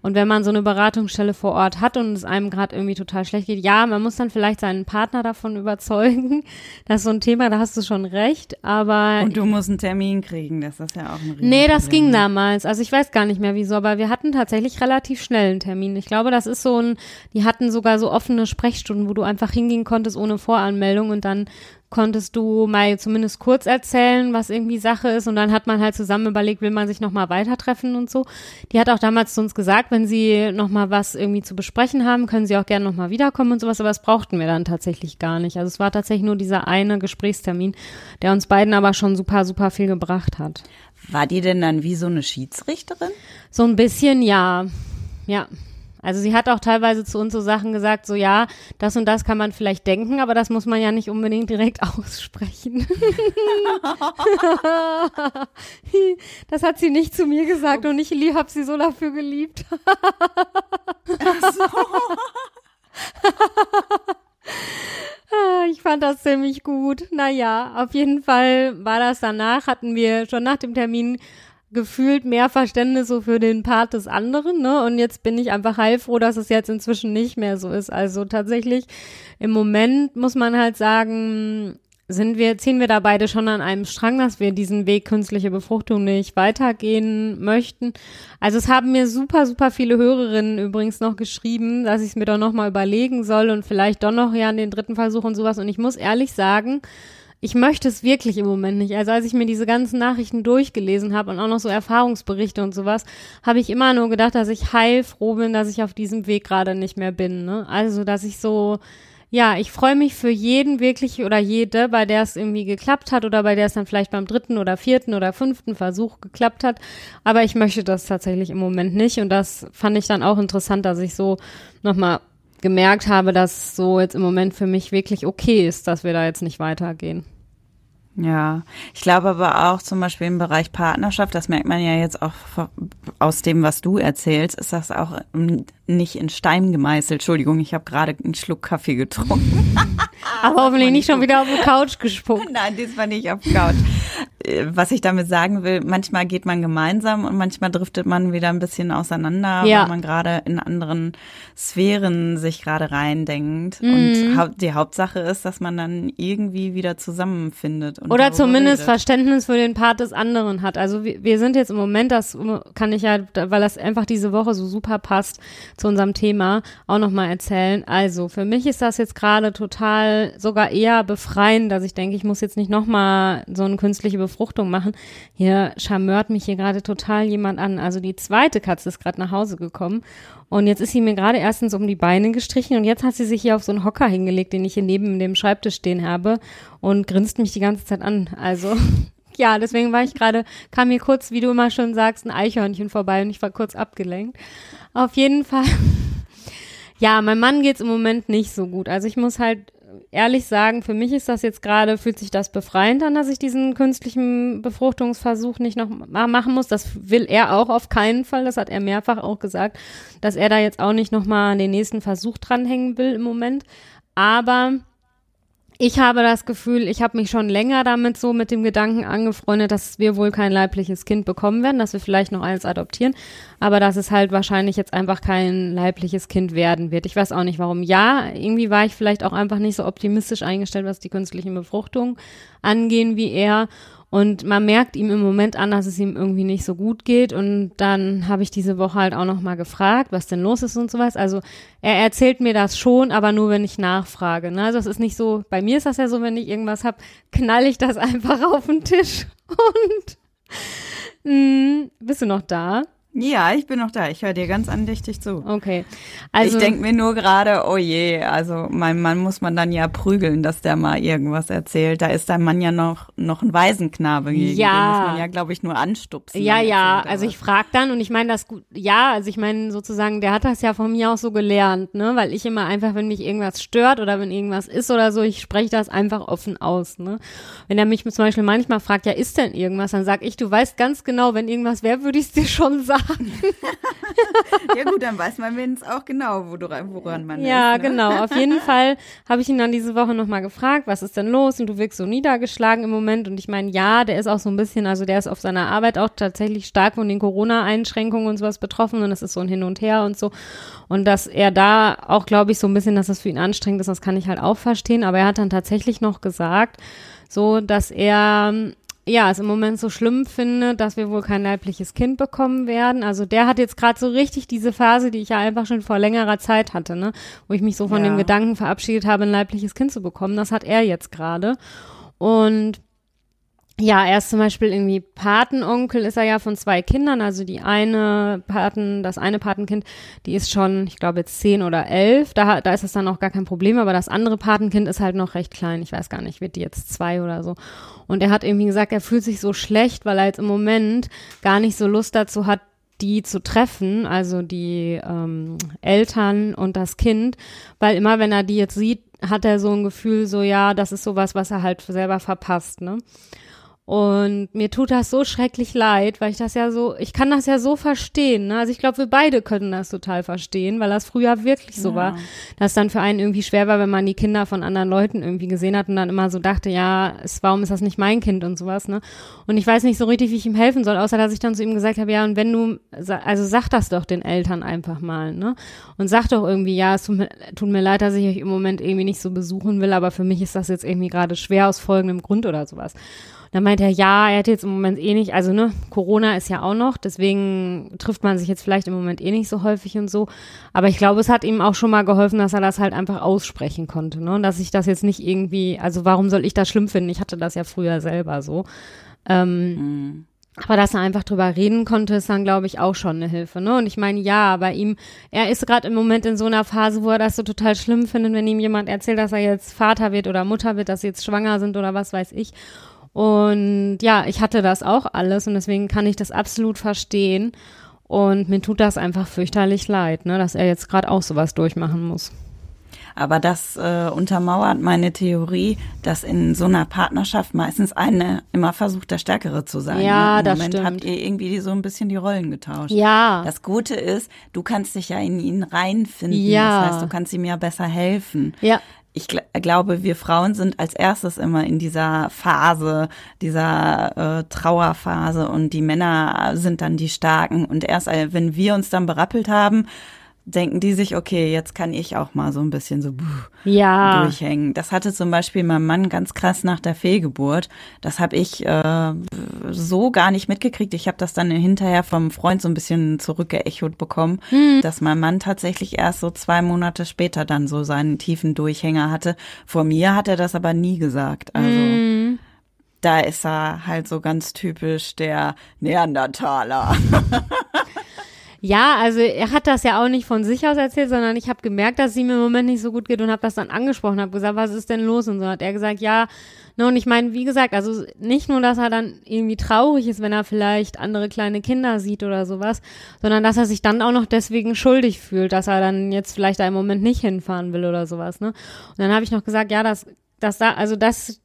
und wenn man so eine Beratungsstelle vor Ort hat und es einem gerade irgendwie total schlecht geht, ja, man muss dann vielleicht seinen Partner davon <laughs> überzeugen. Das ist so ein Thema, da hast du schon recht, aber. Und du musst einen Termin kriegen, das ist ja auch ein Riesen Nee, das ging damals. Also ich weiß gar nicht mehr wieso, aber wir hatten tatsächlich relativ schnell einen Termin. Ich glaube, das ist so ein, die hatten sogar so offene Sprechstunden, wo du einfach hingehen konntest ohne Voranmeldung und dann konntest du mal zumindest kurz erzählen, was irgendwie Sache ist und dann hat man halt zusammen überlegt, will man sich nochmal weiter treffen und so. Die hat auch damals zu uns gesagt, wenn sie nochmal was irgendwie zu besprechen haben, können sie auch gerne nochmal wiederkommen und sowas, aber das brauchten wir dann tatsächlich gar nicht. Also es war tatsächlich nur dieser eine Gesprächstermin, der uns beiden aber schon super, super viel gebracht hat. War die denn dann wie so eine Schiedsrichterin? So ein bisschen, ja. Ja. Also sie hat auch teilweise zu uns so Sachen gesagt, so ja, das und das kann man vielleicht denken, aber das muss man ja nicht unbedingt direkt <laughs> aussprechen. <laughs> das hat sie nicht zu mir gesagt und ich habe sie so dafür geliebt. <laughs> Ich fand das ziemlich gut. Naja, auf jeden Fall war das danach, hatten wir schon nach dem Termin gefühlt mehr Verständnis so für den Part des anderen, ne? Und jetzt bin ich einfach heilfroh, dass es jetzt inzwischen nicht mehr so ist. Also tatsächlich im Moment muss man halt sagen, sind wir, ziehen wir da beide schon an einem Strang, dass wir diesen Weg künstliche Befruchtung nicht weitergehen möchten. Also es haben mir super, super viele Hörerinnen übrigens noch geschrieben, dass ich es mir doch nochmal überlegen soll und vielleicht doch noch ja an den dritten Versuch und sowas. Und ich muss ehrlich sagen, ich möchte es wirklich im Moment nicht. Also als ich mir diese ganzen Nachrichten durchgelesen habe und auch noch so Erfahrungsberichte und sowas, habe ich immer nur gedacht, dass ich heilfroh bin, dass ich auf diesem Weg gerade nicht mehr bin. Ne? Also dass ich so, ja, ich freue mich für jeden wirklich oder jede, bei der es irgendwie geklappt hat oder bei der es dann vielleicht beim dritten oder vierten oder fünften Versuch geklappt hat. Aber ich möchte das tatsächlich im Moment nicht. Und das fand ich dann auch interessant, dass ich so nochmal gemerkt habe, dass so jetzt im Moment für mich wirklich okay ist, dass wir da jetzt nicht weitergehen. Ja, ich glaube aber auch zum Beispiel im Bereich Partnerschaft, das merkt man ja jetzt auch aus dem, was du erzählst, ist das auch nicht in Stein gemeißelt. Entschuldigung, ich habe gerade einen Schluck Kaffee getrunken. <laughs> aber hoffentlich nicht schon wieder auf die Couch gespuckt. <laughs> Nein, diesmal nicht auf die Couch. Äh, was ich damit sagen will, manchmal geht man gemeinsam und manchmal driftet man wieder ein bisschen auseinander, ja. weil man gerade in anderen Sphären sich gerade reindenkt. Mhm. Und die Hauptsache ist, dass man dann irgendwie wieder zusammenfindet. Oder zumindest redet. Verständnis für den Part des anderen hat. Also wir, wir sind jetzt im Moment, das kann ich ja, weil das einfach diese Woche so super passt zu unserem Thema, auch nochmal erzählen. Also für mich ist das jetzt gerade total sogar eher befreiend, dass ich denke, ich muss jetzt nicht nochmal so eine künstliche Befruchtung machen. Hier charmört mich hier gerade total jemand an. Also die zweite Katze ist gerade nach Hause gekommen und jetzt ist sie mir gerade erstens um die Beine gestrichen und jetzt hat sie sich hier auf so einen Hocker hingelegt, den ich hier neben dem Schreibtisch stehen habe und grinst mich die ganze Zeit an. Also <laughs> ja, deswegen war ich gerade, kam mir kurz, wie du immer schon sagst, ein Eichhörnchen vorbei und ich war kurz abgelenkt. Auf jeden Fall. <laughs> Ja, mein Mann geht's im Moment nicht so gut. Also ich muss halt ehrlich sagen, für mich ist das jetzt gerade, fühlt sich das befreiend an, dass ich diesen künstlichen Befruchtungsversuch nicht noch machen muss. Das will er auch auf keinen Fall. Das hat er mehrfach auch gesagt, dass er da jetzt auch nicht nochmal den nächsten Versuch dranhängen will im Moment. Aber ich habe das Gefühl, ich habe mich schon länger damit so mit dem Gedanken angefreundet, dass wir wohl kein leibliches Kind bekommen werden, dass wir vielleicht noch eins adoptieren, aber dass es halt wahrscheinlich jetzt einfach kein leibliches Kind werden wird. Ich weiß auch nicht warum. Ja, irgendwie war ich vielleicht auch einfach nicht so optimistisch eingestellt, was die künstlichen Befruchtungen angehen wie er und man merkt ihm im Moment an, dass es ihm irgendwie nicht so gut geht. Und dann habe ich diese Woche halt auch noch mal gefragt, was denn los ist und sowas. Also er erzählt mir das schon, aber nur wenn ich nachfrage. Ne? Also es ist nicht so, bei mir ist das ja so, wenn ich irgendwas hab, knall ich das <laughs> einfach auf den Tisch. Und mh, hm, bist du noch da? Ja, ich bin noch da. Ich höre dir ganz andächtig zu. Okay. Also ich denke mir nur gerade, oh je, also mein Mann muss man dann ja prügeln, dass der mal irgendwas erzählt. Da ist dein Mann ja noch noch ein Waisenknabe gegen. Ja. Den muss man ja, glaube ich, nur anstupsen. Ja, ja. Also ich frage dann und ich meine das gut. Ja, also ich meine sozusagen, der hat das ja von mir auch so gelernt, ne, weil ich immer einfach, wenn mich irgendwas stört oder wenn irgendwas ist oder so, ich spreche das einfach offen aus, ne. Wenn er mich zum Beispiel manchmal fragt, ja, ist denn irgendwas, dann sag ich, du weißt ganz genau, wenn irgendwas wäre, würde ich es dir schon <laughs> sagen. <laughs> ja gut, dann weiß man wenigstens auch genau, woran man ja, ist. Ja, ne? genau. Auf jeden <laughs> Fall habe ich ihn dann diese Woche nochmal gefragt, was ist denn los? Und du wirkst so niedergeschlagen im Moment. Und ich meine, ja, der ist auch so ein bisschen, also der ist auf seiner Arbeit auch tatsächlich stark von den Corona-Einschränkungen und sowas betroffen. Und es ist so ein Hin und Her und so. Und dass er da auch, glaube ich, so ein bisschen, dass das für ihn anstrengend ist, das kann ich halt auch verstehen. Aber er hat dann tatsächlich noch gesagt, so, dass er ja, es im Moment so schlimm finde, dass wir wohl kein leibliches Kind bekommen werden. Also der hat jetzt gerade so richtig diese Phase, die ich ja einfach schon vor längerer Zeit hatte, ne, wo ich mich so von ja. dem Gedanken verabschiedet habe, ein leibliches Kind zu bekommen. Das hat er jetzt gerade. Und ja, er ist zum Beispiel irgendwie Patenonkel, ist er ja von zwei Kindern. Also die eine Paten, das eine Patenkind, die ist schon, ich glaube zehn oder elf. Da, da ist es dann auch gar kein Problem. Aber das andere Patenkind ist halt noch recht klein. Ich weiß gar nicht, wird die jetzt zwei oder so. Und er hat irgendwie gesagt, er fühlt sich so schlecht, weil er jetzt im Moment gar nicht so Lust dazu hat, die zu treffen, also die ähm, Eltern und das Kind, weil immer wenn er die jetzt sieht, hat er so ein Gefühl, so ja, das ist sowas, was er halt selber verpasst, ne? Und mir tut das so schrecklich leid, weil ich das ja so, ich kann das ja so verstehen. Ne? Also ich glaube, wir beide können das total verstehen, weil das früher wirklich so ja. war, dass dann für einen irgendwie schwer war, wenn man die Kinder von anderen Leuten irgendwie gesehen hat und dann immer so dachte, ja, es, warum ist das nicht mein Kind und sowas. Ne? Und ich weiß nicht so richtig, wie ich ihm helfen soll, außer dass ich dann zu ihm gesagt habe, ja, und wenn du, also sag das doch den Eltern einfach mal, ne? Und sag doch irgendwie, ja, es tut mir, tut mir leid, dass ich euch im Moment irgendwie nicht so besuchen will, aber für mich ist das jetzt irgendwie gerade schwer aus folgendem Grund oder sowas. Dann meinte er, ja, er hat jetzt im Moment eh nicht, also ne, Corona ist ja auch noch, deswegen trifft man sich jetzt vielleicht im Moment eh nicht so häufig und so. Aber ich glaube, es hat ihm auch schon mal geholfen, dass er das halt einfach aussprechen konnte, ne? Und dass ich das jetzt nicht irgendwie, also warum soll ich das schlimm finden? Ich hatte das ja früher selber so. Ähm, mhm. Aber dass er einfach drüber reden konnte, ist dann, glaube ich, auch schon eine Hilfe. Ne? Und ich meine, ja, bei ihm, er ist gerade im Moment in so einer Phase, wo er das so total schlimm findet, wenn ihm jemand erzählt, dass er jetzt Vater wird oder Mutter wird, dass sie jetzt schwanger sind oder was weiß ich. Und ja, ich hatte das auch alles und deswegen kann ich das absolut verstehen. Und mir tut das einfach fürchterlich leid, ne, dass er jetzt gerade auch sowas durchmachen muss. Aber das äh, untermauert meine Theorie, dass in so einer Partnerschaft meistens eine immer versucht, der Stärkere zu sein. Ja, ne? Im das Moment stimmt. habt ihr irgendwie so ein bisschen die Rollen getauscht. Ja. Das Gute ist, du kannst dich ja in ihn reinfinden. Ja. Das heißt, du kannst ihm ja besser helfen. Ja. Ich gl glaube, wir Frauen sind als erstes immer in dieser Phase, dieser äh, Trauerphase und die Männer sind dann die Starken. Und erst äh, wenn wir uns dann berappelt haben, denken die sich, okay, jetzt kann ich auch mal so ein bisschen so buh, Ja. durchhängen. Das hatte zum Beispiel mein Mann ganz krass nach der Fehlgeburt. Das habe ich äh, so gar nicht mitgekriegt. Ich habe das dann hinterher vom Freund so ein bisschen zurückgeechot bekommen, dass mein Mann tatsächlich erst so zwei Monate später dann so seinen tiefen Durchhänger hatte. Vor mir hat er das aber nie gesagt. Also da ist er halt so ganz typisch der Neandertaler. <laughs> Ja, also er hat das ja auch nicht von sich aus erzählt, sondern ich habe gemerkt, dass es ihm im Moment nicht so gut geht und habe das dann angesprochen, habe gesagt, was ist denn los und so hat er gesagt, ja, ne und ich meine, wie gesagt, also nicht nur, dass er dann irgendwie traurig ist, wenn er vielleicht andere kleine Kinder sieht oder sowas, sondern dass er sich dann auch noch deswegen schuldig fühlt, dass er dann jetzt vielleicht da im Moment nicht hinfahren will oder sowas, ne? Und dann habe ich noch gesagt, ja, das das da also das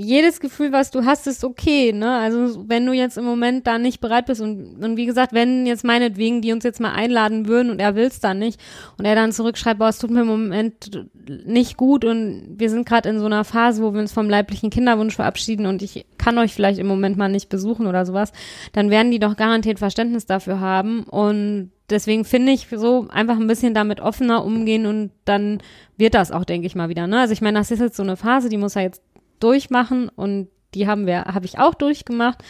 jedes Gefühl, was du hast, ist okay, ne? Also wenn du jetzt im Moment da nicht bereit bist und, und wie gesagt, wenn jetzt meinetwegen die uns jetzt mal einladen würden und er will's dann nicht und er dann zurückschreibt, boah, es tut mir im Moment nicht gut und wir sind gerade in so einer Phase, wo wir uns vom leiblichen Kinderwunsch verabschieden und ich kann euch vielleicht im Moment mal nicht besuchen oder sowas, dann werden die doch garantiert Verständnis dafür haben und deswegen finde ich so einfach ein bisschen damit offener umgehen und dann wird das auch, denke ich mal wieder. Ne? Also ich meine, das ist jetzt so eine Phase, die muss er jetzt durchmachen und die haben wir, habe ich auch durchgemacht.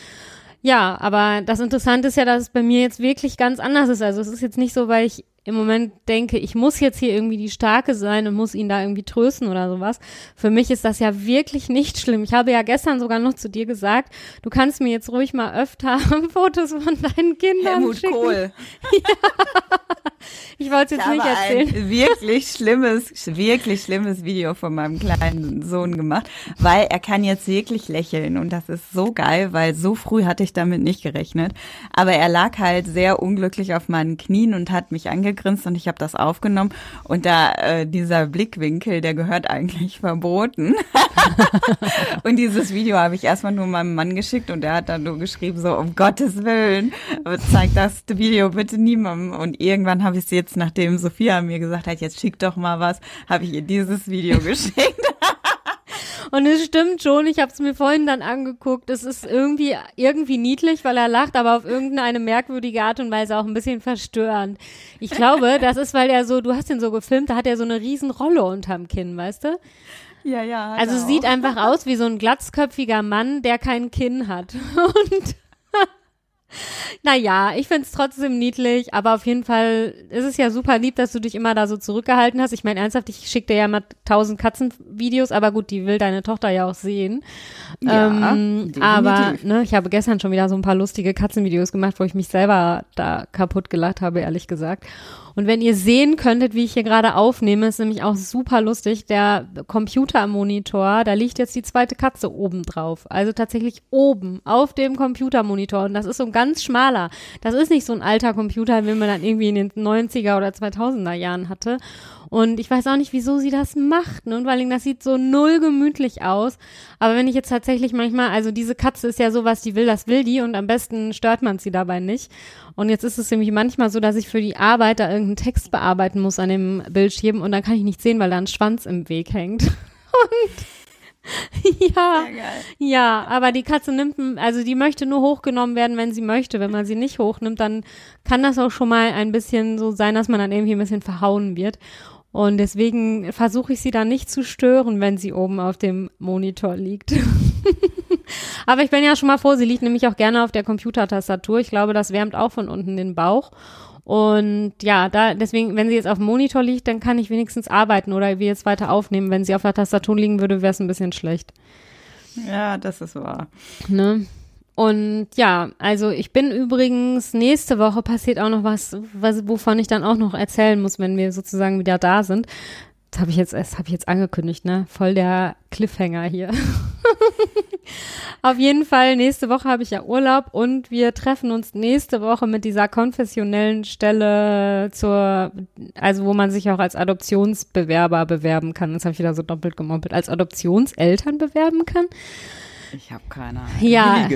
Ja, aber das Interessante ist ja, dass es bei mir jetzt wirklich ganz anders ist. Also es ist jetzt nicht so, weil ich im Moment denke, ich muss jetzt hier irgendwie die Starke sein und muss ihn da irgendwie trösten oder sowas. Für mich ist das ja wirklich nicht schlimm. Ich habe ja gestern sogar noch zu dir gesagt, du kannst mir jetzt ruhig mal öfter <laughs> Fotos von deinen Kindern Helmut schicken. Kohl. Ich wollte es jetzt nicht habe erzählen. ein wirklich schlimmes, wirklich schlimmes Video von meinem kleinen Sohn gemacht, weil er kann jetzt wirklich lächeln und das ist so geil, weil so früh hatte ich damit nicht gerechnet. Aber er lag halt sehr unglücklich auf meinen Knien und hat mich angegrinst und ich habe das aufgenommen und da äh, dieser Blickwinkel, der gehört eigentlich <laughs> verboten. <laughs> und dieses Video habe ich erstmal nur meinem Mann geschickt und er hat dann nur geschrieben so um Gottes Willen, zeig das Video bitte niemandem und irgendwann habe ich es jetzt, nachdem Sophia mir gesagt hat, jetzt schick doch mal was, habe ich ihr dieses Video <laughs> geschickt. Und es stimmt schon, ich habe es mir vorhin dann angeguckt. Es ist irgendwie irgendwie niedlich, weil er lacht, aber auf irgendeine merkwürdige Art und Weise auch ein bisschen verstörend. Ich glaube, das ist, weil er so, du hast ihn so gefilmt, da hat er so eine riesen Rolle unterm Kinn, weißt du? Ja, ja. Also sieht einfach aus wie so ein glatzköpfiger Mann, der kein Kinn hat. <laughs> Und naja, ich find's trotzdem niedlich, aber auf jeden Fall ist es ja super lieb, dass du dich immer da so zurückgehalten hast. Ich meine, ernsthaft, ich schicke dir ja mal tausend Katzenvideos, aber gut, die will deine Tochter ja auch sehen. Ja, ähm, aber ne, ich habe gestern schon wieder so ein paar lustige Katzenvideos gemacht, wo ich mich selber da kaputt gelacht habe, ehrlich gesagt. Und wenn ihr sehen könntet, wie ich hier gerade aufnehme, ist nämlich auch super lustig. Der Computermonitor, da liegt jetzt die zweite Katze oben drauf. Also tatsächlich oben auf dem Computermonitor. Und das ist so ein ganz schmaler. Das ist nicht so ein alter Computer, wie man dann irgendwie in den 90er oder 2000er Jahren hatte. Und ich weiß auch nicht, wieso sie das macht. Ne? Und allem, das sieht so null gemütlich aus. Aber wenn ich jetzt tatsächlich manchmal, also diese Katze ist ja sowas, die will, das will die und am besten stört man sie dabei nicht. Und jetzt ist es nämlich manchmal so, dass ich für die Arbeit da irgendeinen Text bearbeiten muss an dem Bildschirm und dann kann ich nicht sehen, weil da ein Schwanz im Weg hängt. <laughs> Und <laughs> ja, ja, aber die Katze nimmt, also die möchte nur hochgenommen werden, wenn sie möchte. Wenn man sie nicht hochnimmt, dann kann das auch schon mal ein bisschen so sein, dass man dann irgendwie ein bisschen verhauen wird. Und deswegen versuche ich sie dann nicht zu stören, wenn sie oben auf dem Monitor liegt. <laughs> Aber ich bin ja schon mal froh, sie liegt nämlich auch gerne auf der Computertastatur. Ich glaube, das wärmt auch von unten den Bauch. Und ja, da deswegen, wenn sie jetzt auf dem Monitor liegt, dann kann ich wenigstens arbeiten oder wir jetzt weiter aufnehmen. Wenn sie auf der Tastatur liegen würde, wäre es ein bisschen schlecht. Ja, das ist wahr. Ne? Und ja, also ich bin übrigens, nächste Woche passiert auch noch was, was wovon ich dann auch noch erzählen muss, wenn wir sozusagen wieder da sind. Das habe ich jetzt, das habe ich jetzt angekündigt, ne? Voll der Cliffhanger hier. <laughs> Auf jeden Fall, nächste Woche habe ich ja Urlaub und wir treffen uns nächste Woche mit dieser konfessionellen Stelle zur, also wo man sich auch als Adoptionsbewerber bewerben kann. Das habe ich wieder so doppelt gemoppelt, als Adoptionseltern bewerben kann. Ich habe keine Ahnung. Ja,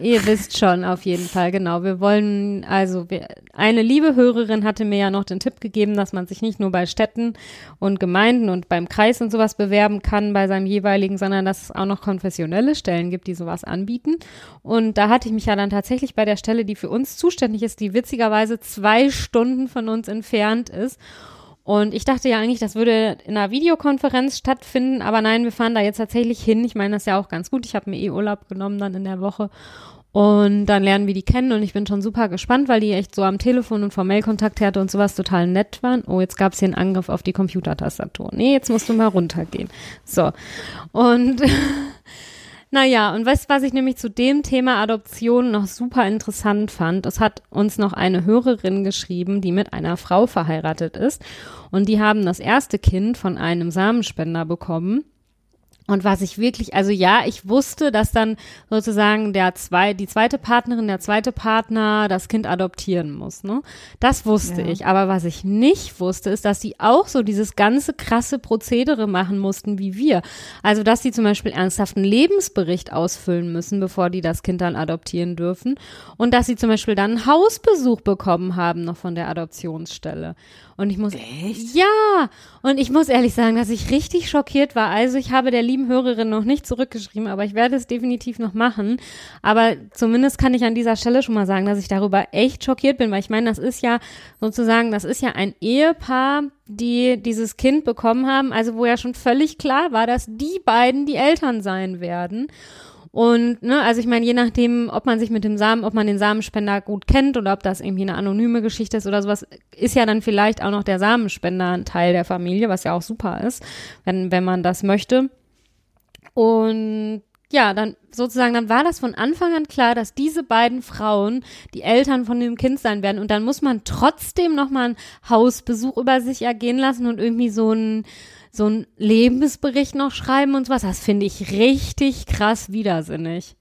ihr wisst schon, auf jeden Fall, genau. Wir wollen, also wir, eine liebe Hörerin hatte mir ja noch den Tipp gegeben, dass man sich nicht nur bei Städten und Gemeinden und beim Kreis und sowas bewerben kann bei seinem jeweiligen, sondern dass es auch noch konfessionelle Stellen gibt, die sowas anbieten. Und da hatte ich mich ja dann tatsächlich bei der Stelle, die für uns zuständig ist, die witzigerweise zwei Stunden von uns entfernt ist. Und ich dachte ja eigentlich, das würde in einer Videokonferenz stattfinden, aber nein, wir fahren da jetzt tatsächlich hin. Ich meine, das ist ja auch ganz gut. Ich habe mir eh Urlaub genommen dann in der Woche. Und dann lernen wir die kennen und ich bin schon super gespannt, weil die echt so am Telefon und vom Mailkontakt her und sowas total nett waren. Oh, jetzt gab es hier einen Angriff auf die Computertastatur. Nee, jetzt musst du mal runtergehen. So. Und <laughs> Naja, und weißt was ich nämlich zu dem Thema Adoption noch super interessant fand? Es hat uns noch eine Hörerin geschrieben, die mit einer Frau verheiratet ist. Und die haben das erste Kind von einem Samenspender bekommen. Und was ich wirklich, also ja, ich wusste, dass dann sozusagen der zwei, die zweite Partnerin, der zweite Partner das Kind adoptieren muss, ne? Das wusste ja. ich. Aber was ich nicht wusste, ist, dass die auch so dieses ganze krasse Prozedere machen mussten wie wir. Also, dass sie zum Beispiel ernsthaften Lebensbericht ausfüllen müssen, bevor die das Kind dann adoptieren dürfen. Und dass sie zum Beispiel dann einen Hausbesuch bekommen haben noch von der Adoptionsstelle. Und ich muss, Echt? ja, und ich muss ehrlich sagen, dass ich richtig schockiert war. Also ich habe der lieben Hörerin noch nicht zurückgeschrieben, aber ich werde es definitiv noch machen. Aber zumindest kann ich an dieser Stelle schon mal sagen, dass ich darüber echt schockiert bin, weil ich meine, das ist ja sozusagen, das ist ja ein Ehepaar, die dieses Kind bekommen haben, also wo ja schon völlig klar war, dass die beiden die Eltern sein werden. Und, ne, also ich meine, je nachdem, ob man sich mit dem Samen, ob man den Samenspender gut kennt oder ob das irgendwie eine anonyme Geschichte ist oder sowas, ist ja dann vielleicht auch noch der Samenspender ein Teil der Familie, was ja auch super ist, wenn, wenn man das möchte. Und ja, dann sozusagen, dann war das von Anfang an klar, dass diese beiden Frauen die Eltern von dem Kind sein werden. Und dann muss man trotzdem nochmal einen Hausbesuch über sich ergehen lassen und irgendwie so ein, so einen Lebensbericht noch schreiben und sowas. Das finde ich richtig krass widersinnig.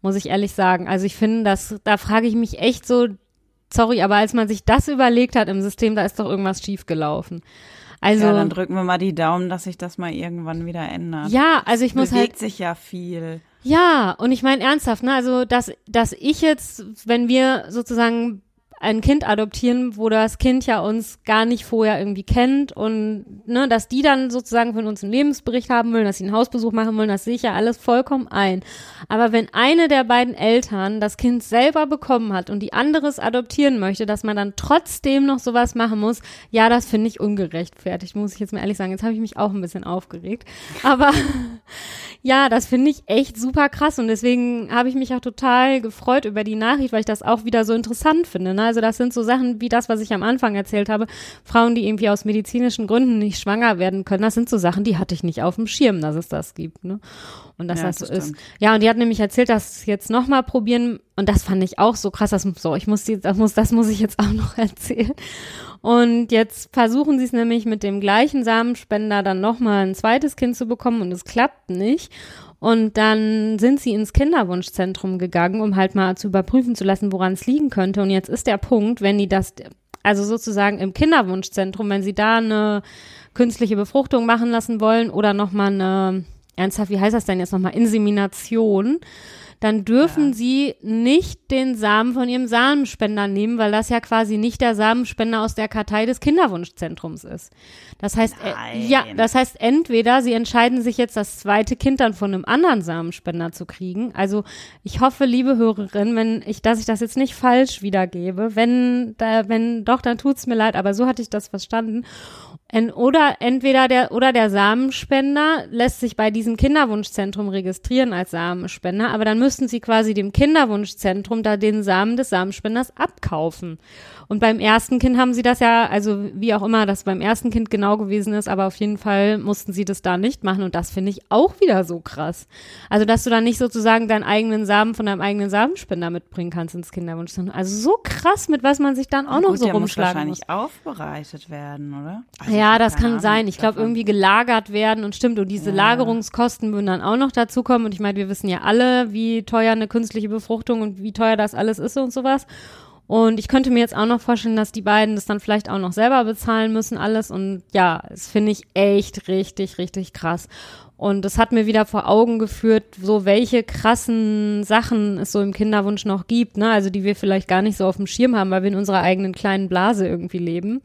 Muss ich ehrlich sagen. Also ich finde, das, da frage ich mich echt so, sorry, aber als man sich das überlegt hat im System, da ist doch irgendwas schiefgelaufen. Also, ja, dann drücken wir mal die Daumen, dass sich das mal irgendwann wieder ändert. Ja, also ich muss Bewegt halt. sich ja viel. Ja, und ich meine ernsthaft, ne, also dass, dass ich jetzt, wenn wir sozusagen ein Kind adoptieren, wo das Kind ja uns gar nicht vorher irgendwie kennt und ne, dass die dann sozusagen von uns einen Lebensbericht haben wollen, dass sie einen Hausbesuch machen wollen, das sehe ich ja alles vollkommen ein. Aber wenn eine der beiden Eltern das Kind selber bekommen hat und die anderes adoptieren möchte, dass man dann trotzdem noch sowas machen muss, ja, das finde ich ungerechtfertigt, muss ich jetzt mal ehrlich sagen. Jetzt habe ich mich auch ein bisschen aufgeregt. Aber ja, das finde ich echt super krass und deswegen habe ich mich auch total gefreut über die Nachricht, weil ich das auch wieder so interessant finde. Ne? Also das sind so Sachen wie das, was ich am Anfang erzählt habe. Frauen, die irgendwie aus medizinischen Gründen nicht schwanger werden können, das sind so Sachen, die hatte ich nicht auf dem Schirm, dass es das gibt. Ne? Und dass ja, das so ist. Ja, und die hat nämlich erzählt, dass sie jetzt nochmal probieren. Und das fand ich auch so krass. Das, so, ich muss die, das muss, das muss ich jetzt auch noch <laughs> erzählen. Und jetzt versuchen sie es nämlich mit dem gleichen Samenspender dann nochmal ein zweites Kind zu bekommen und es klappt nicht. Und dann sind sie ins Kinderwunschzentrum gegangen, um halt mal zu überprüfen zu lassen, woran es liegen könnte. Und jetzt ist der Punkt, wenn die das, also sozusagen im Kinderwunschzentrum, wenn sie da eine künstliche Befruchtung machen lassen wollen oder nochmal eine, ernsthaft, wie heißt das denn jetzt nochmal, Insemination, dann dürfen ja. sie nicht den Samen von ihrem Samenspender nehmen, weil das ja quasi nicht der Samenspender aus der Kartei des Kinderwunschzentrums ist. Das heißt, äh, ja, das heißt entweder sie entscheiden sich jetzt das zweite Kind dann von einem anderen Samenspender zu kriegen. Also ich hoffe, liebe Hörerin, wenn ich, dass ich das jetzt nicht falsch wiedergebe, wenn da, wenn doch, dann tut's mir leid, aber so hatte ich das verstanden. En, oder entweder der oder der Samenspender lässt sich bei diesem Kinderwunschzentrum registrieren als Samenspender, aber dann müssten sie quasi dem Kinderwunschzentrum da den Samen des Samenspenders abkaufen. Und beim ersten Kind haben sie das ja, also wie auch immer das beim ersten Kind genau gewesen ist, aber auf jeden Fall mussten sie das da nicht machen und das finde ich auch wieder so krass. Also, dass du dann nicht sozusagen deinen eigenen Samen von deinem eigenen Samenspender mitbringen kannst ins Kinderwunschzentrum. Also so krass, mit was man sich dann auch Na noch gut, so der rumschlagen muss. wahrscheinlich muss. aufbereitet werden, oder? Also ja, das kann Ahnung sein. Ich glaube, irgendwie gelagert werden und stimmt. Und diese Ja. Lagerungskosten würden dann auch noch dazu kommen. Und ich meine, wir wissen ja alle, wie teuer eine künstliche Befruchtung und wie teuer das alles ist und sowas. Und ich könnte mir jetzt auch noch vorstellen, dass die beiden das dann vielleicht auch noch selber bezahlen müssen, alles. Und ja, das finde ich echt richtig, richtig krass. Und das hat mir wieder vor Augen geführt, so welche krassen Sachen es so im Kinderwunsch noch gibt, ne? Also die wir vielleicht gar nicht so auf dem Schirm haben, weil wir in unserer eigenen kleinen Blase irgendwie leben.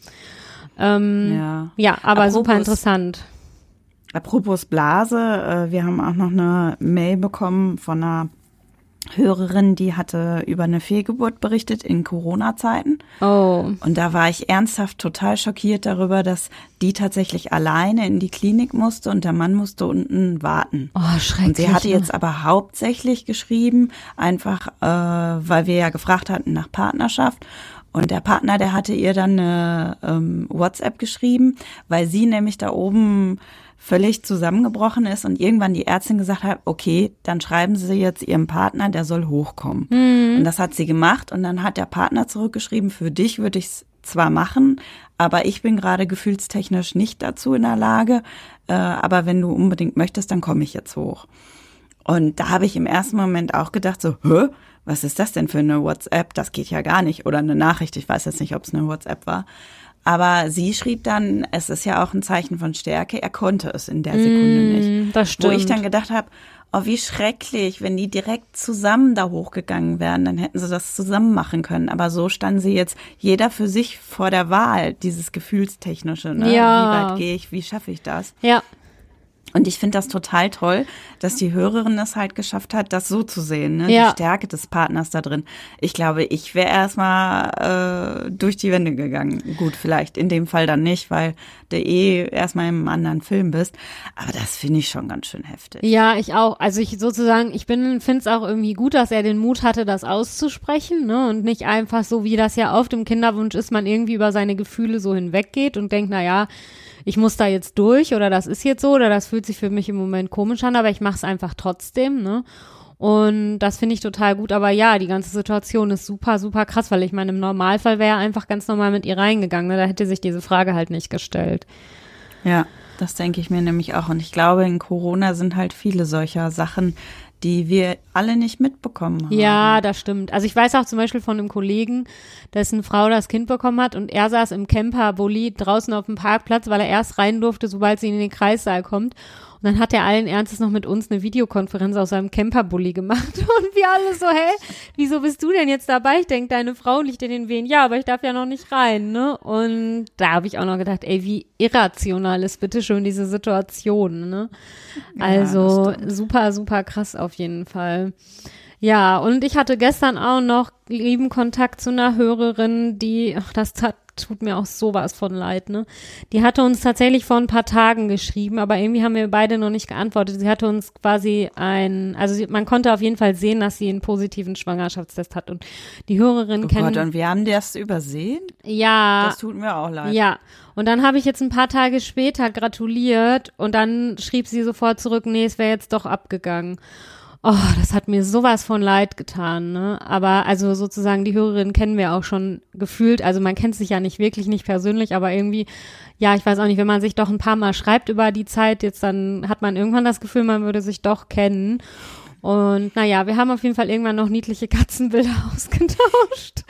Ähm, Ja. ja, aber Apropos- super interessant. Apropos Blase, äh, wir haben auch noch eine Mail bekommen von einer Hörerin, die hatte über eine Fehlgeburt berichtet in Corona-Zeiten. Oh. Und da war ich ernsthaft total schockiert darüber, dass die tatsächlich alleine in die Klinik musste und der Mann musste unten warten. Oh, schrecklich. Und sie hatte ne? jetzt aber hauptsächlich geschrieben, einfach äh, weil wir ja gefragt hatten nach Partnerschaft. Und der Partner, der hatte ihr dann eine ähm, WhatsApp geschrieben, weil sie nämlich da oben völlig zusammengebrochen ist und irgendwann die Ärztin gesagt hat, okay, dann schreiben Sie jetzt Ihrem Partner, der soll hochkommen. Und das hat sie gemacht und dann hat der Partner zurückgeschrieben, für dich würde ich es zwar machen, aber ich bin gerade gefühlstechnisch nicht dazu in der Lage, äh, aber wenn du unbedingt möchtest, dann komme ich jetzt hoch. Und da habe ich im ersten Moment auch gedacht, so, hä, was ist das denn für eine WhatsApp? Das geht ja gar nicht. Oder eine Nachricht, ich weiß jetzt nicht, ob es eine WhatsApp war. Aber sie schrieb dann, es ist ja auch ein Zeichen von Stärke, er konnte es in der Sekunde nicht. Mm, das Wo stimmt. ich dann gedacht habe, oh, wie schrecklich, wenn die direkt zusammen da hochgegangen wären, dann hätten sie das zusammen machen können. Aber so standen sie jetzt jeder für sich vor der Wahl, dieses Gefühlstechnische. Ne? Ja. Wie weit gehe ich, wie schaffe ich das? ja, Und ich finde das total toll, dass die Hörerin es halt geschafft hat, das so zu sehen, ne? Ja. die Stärke des Partners da drin. Ich glaube, ich wäre erstmal äh, durch die Wände gegangen. Gut, vielleicht in dem Fall dann nicht, weil du eh erstmal im anderen Film bist. Aber das finde ich schon ganz schön heftig. Ja, ich auch. Also ich sozusagen, ich bin, finde es auch irgendwie gut, dass er den Mut hatte, das auszusprechen, ne? Und nicht einfach so, wie das ja oft im Kinderwunsch ist, man irgendwie über seine Gefühle so hinweggeht und denkt, na ja, ich muss da jetzt durch oder das ist jetzt so oder das fühlt sich für mich im Moment komisch an, aber ich mache es einfach trotzdem, ne? Und das finde ich total gut. Aber ja, die ganze Situation ist super, super krass, weil ich meine, im Normalfall wäre er einfach ganz normal mit ihr reingegangen. Ne? Da hätte sich diese Frage halt nicht gestellt. Ja, das denke ich mir nämlich auch. Und ich glaube, in Corona sind halt viele solcher Sachen, die wir alle nicht mitbekommen haben. Ja, das stimmt. Also ich weiß auch zum Beispiel von einem Kollegen, dessen Frau das Kind bekommen hat und er saß im Camper-Bulli draußen auf dem Parkplatz, weil er erst rein durfte, sobald sie in den Kreissaal kommt. Und dann hat er allen Ernstes noch mit uns eine Videokonferenz aus seinem Camper-Bulli gemacht. <laughs> Und wir alle so, hä, wieso bist du denn jetzt dabei? Ich denke, deine Frau liegt in den Wehen. Ja, aber ich darf ja noch nicht rein, ne? Und da habe ich auch noch gedacht, ey, wie irrational ist bitte schon diese Situation, ne? Ja, Also stimmt. super, super krass auf jeden Fall. Ja, und ich hatte gestern auch noch lieben Kontakt zu einer Hörerin, die, ach, das tat, tut mir auch sowas von leid, ne? Die hatte uns tatsächlich vor ein paar Tagen geschrieben, aber irgendwie haben wir beide noch nicht geantwortet. Sie hatte uns quasi ein, also sie, man konnte auf jeden Fall sehen, dass sie einen positiven Schwangerschaftstest hat und die Hörerin Oh kennt, Gott, und wir haben das übersehen? ja, Das tut mir auch leid. ja, und dann habe ich jetzt ein paar Tage später gratuliert und dann schrieb sie sofort zurück, nee, es wäre jetzt doch abgegangen. Oh, das hat mir sowas von leid getan, ne? Aber also sozusagen die Hörerin kennen wir auch schon gefühlt. Also man kennt sich ja nicht wirklich, nicht persönlich, aber irgendwie, ja, ich weiß auch nicht, wenn man sich doch ein paar Mal schreibt über die Zeit, jetzt dann hat man irgendwann das Gefühl, man würde sich doch kennen. Und naja, wir haben auf jeden Fall irgendwann noch niedliche Katzenbilder <laughs> ausgetauscht.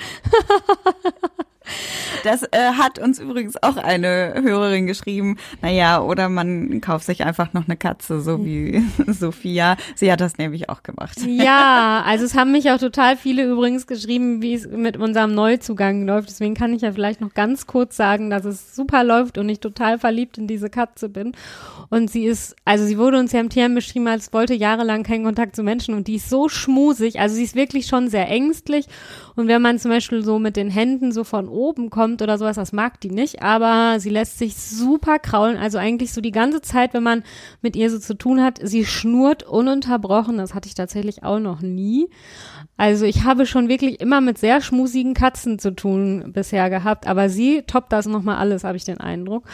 Das äh, hat uns übrigens auch eine Hörerin geschrieben. Naja, oder man kauft sich einfach noch eine Katze, so wie <laughs> Sophia. Sie hat das nämlich auch gemacht. Ja, also es haben mich auch total viele übrigens geschrieben, wie es mit unserem Neuzugang läuft. Deswegen kann ich ja vielleicht noch ganz kurz sagen, dass es super läuft und ich total verliebt in diese Katze bin. Und sie ist, also sie wurde uns ja im Tieren beschrieben, als wollte jahrelang keinen Kontakt zu Menschen und die ist so schmusig. Also sie ist wirklich schon sehr ängstlich. Und wenn man zum Beispiel so mit den Händen so von oben kommt oder sowas, das mag die nicht, aber sie lässt sich super kraulen. Also eigentlich so die ganze Zeit, wenn man mit ihr so zu tun hat, sie schnurrt ununterbrochen. Das hatte ich tatsächlich auch noch nie. Also ich habe schon wirklich immer mit sehr schmusigen Katzen zu tun bisher gehabt, aber sie toppt das nochmal alles, habe ich den Eindruck.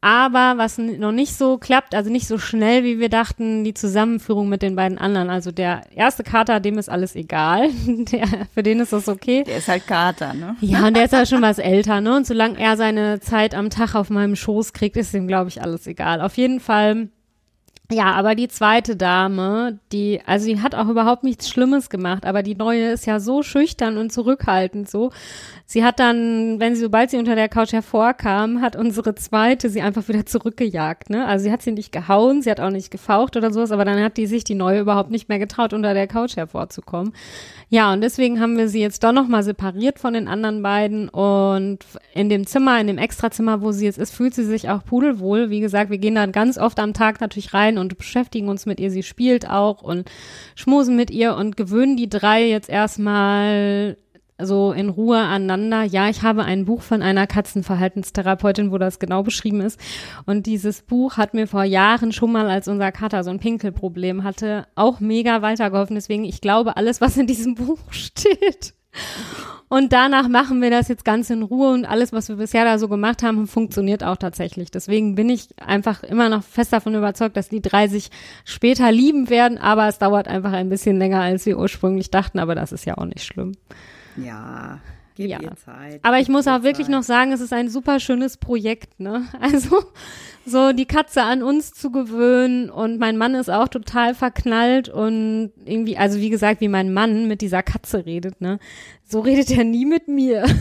Aber was noch nicht so klappt, also nicht so schnell, wie wir dachten, die Zusammenführung mit den beiden anderen. Also der erste Kater, dem ist alles egal. <laughs> Der, für den ist das okay. Der ist halt Kater, ne? Ja, und der ist ja schon was älter, ne? Und solange er seine Zeit am Tag auf meinem Schoß kriegt, ist ihm, glaube ich, alles egal. Auf jeden Fall ja, aber die zweite Dame, die, also die hat auch überhaupt nichts Schlimmes gemacht, aber die neue ist ja so schüchtern und zurückhaltend so. Sie hat dann, wenn sie, sobald sie unter der Couch hervorkam, hat unsere zweite sie einfach wieder zurückgejagt, ne? Also sie hat sie nicht gehauen, sie hat auch nicht gefaucht oder sowas, aber dann hat die sich die neue überhaupt nicht mehr getraut, unter der Couch hervorzukommen. Ja, und deswegen haben wir sie jetzt doch nochmal separiert von den anderen beiden und in dem Zimmer, in dem Extrazimmer, wo sie jetzt ist, fühlt sie sich auch pudelwohl. Wie gesagt, wir gehen dann ganz oft am Tag natürlich rein und beschäftigen uns mit ihr. Sie spielt auch und schmusen mit ihr und gewöhnen die drei jetzt erstmal so in Ruhe aneinander. Ja, ich habe ein Buch von einer Katzenverhaltenstherapeutin, wo das genau beschrieben ist. Und dieses Buch hat mir vor Jahren schon mal, als unser Kater so ein Pinkelproblem hatte, auch mega weitergeholfen. Deswegen, ich glaube, alles, was in diesem <laughs> Buch steht. Und danach machen wir das jetzt ganz in Ruhe und alles, was wir bisher da so gemacht haben, funktioniert auch tatsächlich. Deswegen bin ich einfach immer noch fest davon überzeugt, dass die drei sich später lieben werden, aber es dauert einfach ein bisschen länger, als wir ursprünglich dachten, aber das ist ja auch nicht schlimm. Ja, gib ja. Zeit. Aber ich muss auch wirklich Zeit. noch sagen, es ist ein super schönes Projekt, ne? <laughs> Also so die Katze an uns zu gewöhnen und mein Mann ist auch total verknallt und irgendwie, also wie gesagt, wie mein Mann mit dieser Katze redet, ne? So redet er nie mit mir. <laughs>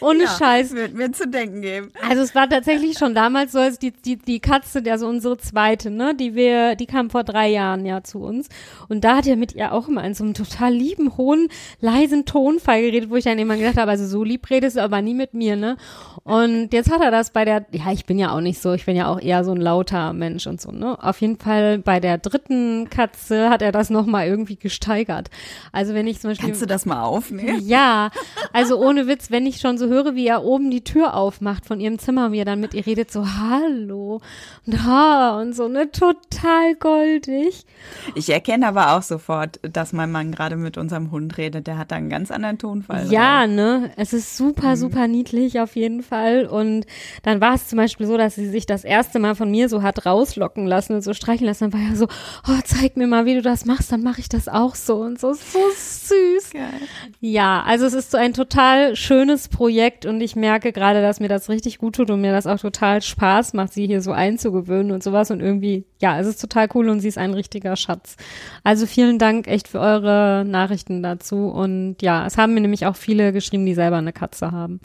Ohne ja, Scheiß. Wird mir zu denken geben. Also es war tatsächlich schon damals so, als die, die, die Katze, also unsere zweite, ne, die wir, die kam vor drei Jahren ja zu uns. Und da hat er mit ihr auch immer in so einem total lieben, hohen, leisen Tonfall geredet, wo ich dann immer gedacht habe, also so lieb redest du aber nie mit mir, ne? Und jetzt hat er das bei der, ja, ich bin ja auch nicht so, ich bin ja auch eher so ein lauter Mensch und so, ne? Auf jeden Fall bei der dritten Katze hat er das nochmal irgendwie gesteigert. Also wenn ich zum Beispiel. Kannst du das mal aufnehmen? Ja. Also ohne Witz, wenn ich schon so höre, wie er oben die Tür aufmacht von ihrem Zimmer, wie er dann mit ihr redet, so Hallo und ha und so, ne, total goldig. Ich erkenne aber auch sofort, dass mein Mann gerade mit unserem Hund redet. Der hat da einen ganz anderen Tonfall. Ja, drauf. ne, es ist super, mhm. super niedlich auf jeden Fall. Und dann war es zum Beispiel so, dass sie sich das erste Mal von mir so hat rauslocken lassen und so streichen lassen. Dann war er so, oh, zeig mir mal, wie du das machst, dann mache ich das auch so und so, so süß. Geil. Ja, also es ist so ein total schönes Projekt und ich merke gerade, dass mir das richtig gut tut und mir das auch total Spaß macht, sie hier so einzugewöhnen und sowas und irgendwie, ja, es ist total cool und sie ist ein richtiger Schatz. Also vielen Dank echt für eure Nachrichten dazu und ja, es haben mir nämlich auch viele geschrieben, die selber eine Katze haben.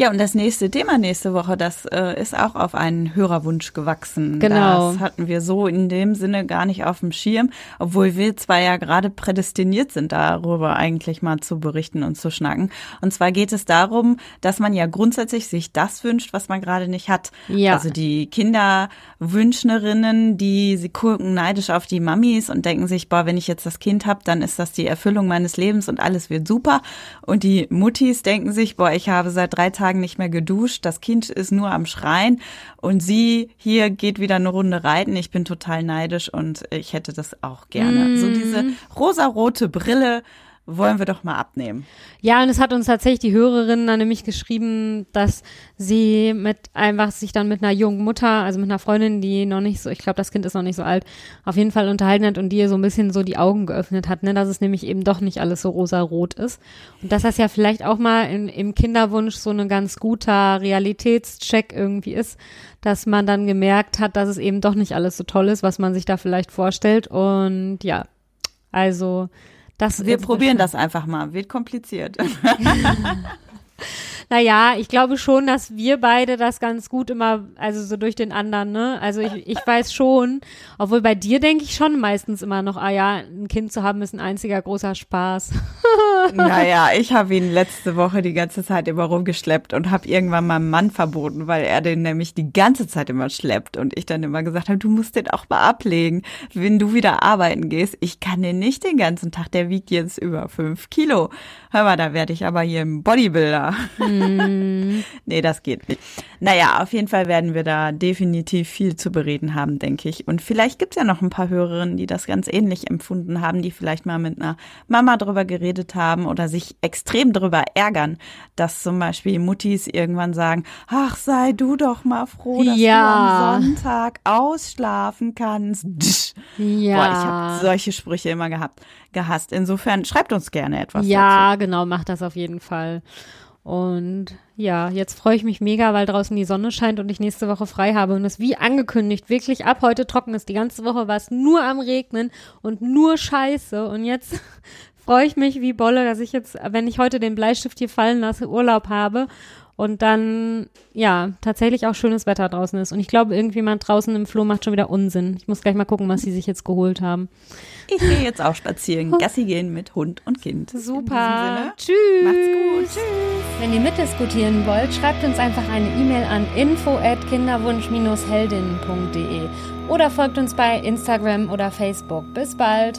Ja, und das nächste Thema nächste Woche, das äh, ist auch auf einen Hörerwunsch gewachsen. Genau. Das hatten wir so in dem Sinne gar nicht auf dem Schirm, obwohl wir zwar ja gerade prädestiniert sind, darüber eigentlich mal zu berichten und zu schnacken. Und zwar geht es darum, dass man ja grundsätzlich sich das wünscht, was man gerade nicht hat. Ja. Also die Kinderwünschnerinnen, die sie gucken neidisch auf die Mamis und denken sich, boah, wenn ich jetzt das Kind habe, dann ist das die Erfüllung meines Lebens und alles wird super. Und die Muttis denken sich, boah, ich habe seit drei Tagen Tagen nicht mehr geduscht, das Kind ist nur am Schreien und sie hier geht wieder eine Runde reiten. Ich bin total neidisch und ich hätte das auch gerne. Mm. So diese rosarote Brille wollen wir doch mal abnehmen. Ja, und es hat uns tatsächlich die Hörerin dann nämlich geschrieben, dass sie mit einfach sich dann mit einer jungen Mutter, also mit einer Freundin, die noch nicht so, ich glaube, das Kind ist noch nicht so alt, auf jeden Fall unterhalten hat und die ihr so ein bisschen so die Augen geöffnet hat, ne, dass es nämlich eben doch nicht alles so rosa-rot ist. Und dass das ja vielleicht auch mal in, im Kinderwunsch so ein ganz guter Realitätscheck irgendwie ist, dass man dann gemerkt hat, dass es eben doch nicht alles so toll ist, was man sich da vielleicht vorstellt. Und ja, also das Wir probieren das einfach mal. Wird kompliziert. <laughs> Naja, ich glaube schon, dass wir beide das ganz gut immer, also so durch den anderen, ne? Also ich, ich weiß schon, obwohl bei dir denke ich schon meistens immer noch, ah ja, ein Kind zu haben ist ein einziger großer Spaß. <laughs> naja, ich habe ihn letzte Woche die ganze Zeit immer rumgeschleppt und habe irgendwann meinem Mann verboten, weil er den nämlich die ganze Zeit immer schleppt und ich dann immer gesagt habe, du musst den auch mal ablegen, wenn du wieder arbeiten gehst. Ich kann den nicht den ganzen Tag, der wiegt jetzt über fünf Kilo. Hör mal, da werde ich aber hier ein Bodybuilder. Mm. <laughs> nee, das geht nicht. Naja, auf jeden Fall werden wir da definitiv viel zu bereden haben, denke ich. Und vielleicht gibt's ja noch ein paar Hörerinnen, die das ganz ähnlich empfunden haben, die vielleicht mal mit einer Mama drüber geredet haben oder sich extrem drüber ärgern, dass zum Beispiel Muttis irgendwann sagen, ach, sei du doch mal froh, dass ja. du am Sonntag ausschlafen kannst. Ja. Boah, ich habe solche Sprüche immer gehabt, gehasst. Insofern schreibt uns gerne etwas. Ja, dazu. genau, macht das auf jeden Fall. Und ja, jetzt freue ich mich mega, weil draußen die Sonne scheint und ich nächste Woche frei habe und es wie angekündigt wirklich ab heute trocken ist. Die ganze Woche war es nur am Regnen und nur Scheiße. Und jetzt <laughs> freue ich mich wie Bolle, dass ich jetzt, wenn ich heute den Bleistift hier fallen lasse, Urlaub habe und dann, ja, tatsächlich auch schönes Wetter draußen ist. Und ich glaube, irgendjemand draußen im Floh macht schon wieder Unsinn. Ich muss gleich mal gucken, was sie sich jetzt geholt haben. Ich gehe jetzt auch spazieren. Gassi gehen mit Hund und Kind. Super. Tschüss. Macht's gut. Tschüss. Wenn ihr mitdiskutieren wollt, schreibt uns einfach eine E-Mail an info at kinderwunsch-heldinnen.de oder folgt uns bei Instagram oder Facebook. Bis bald.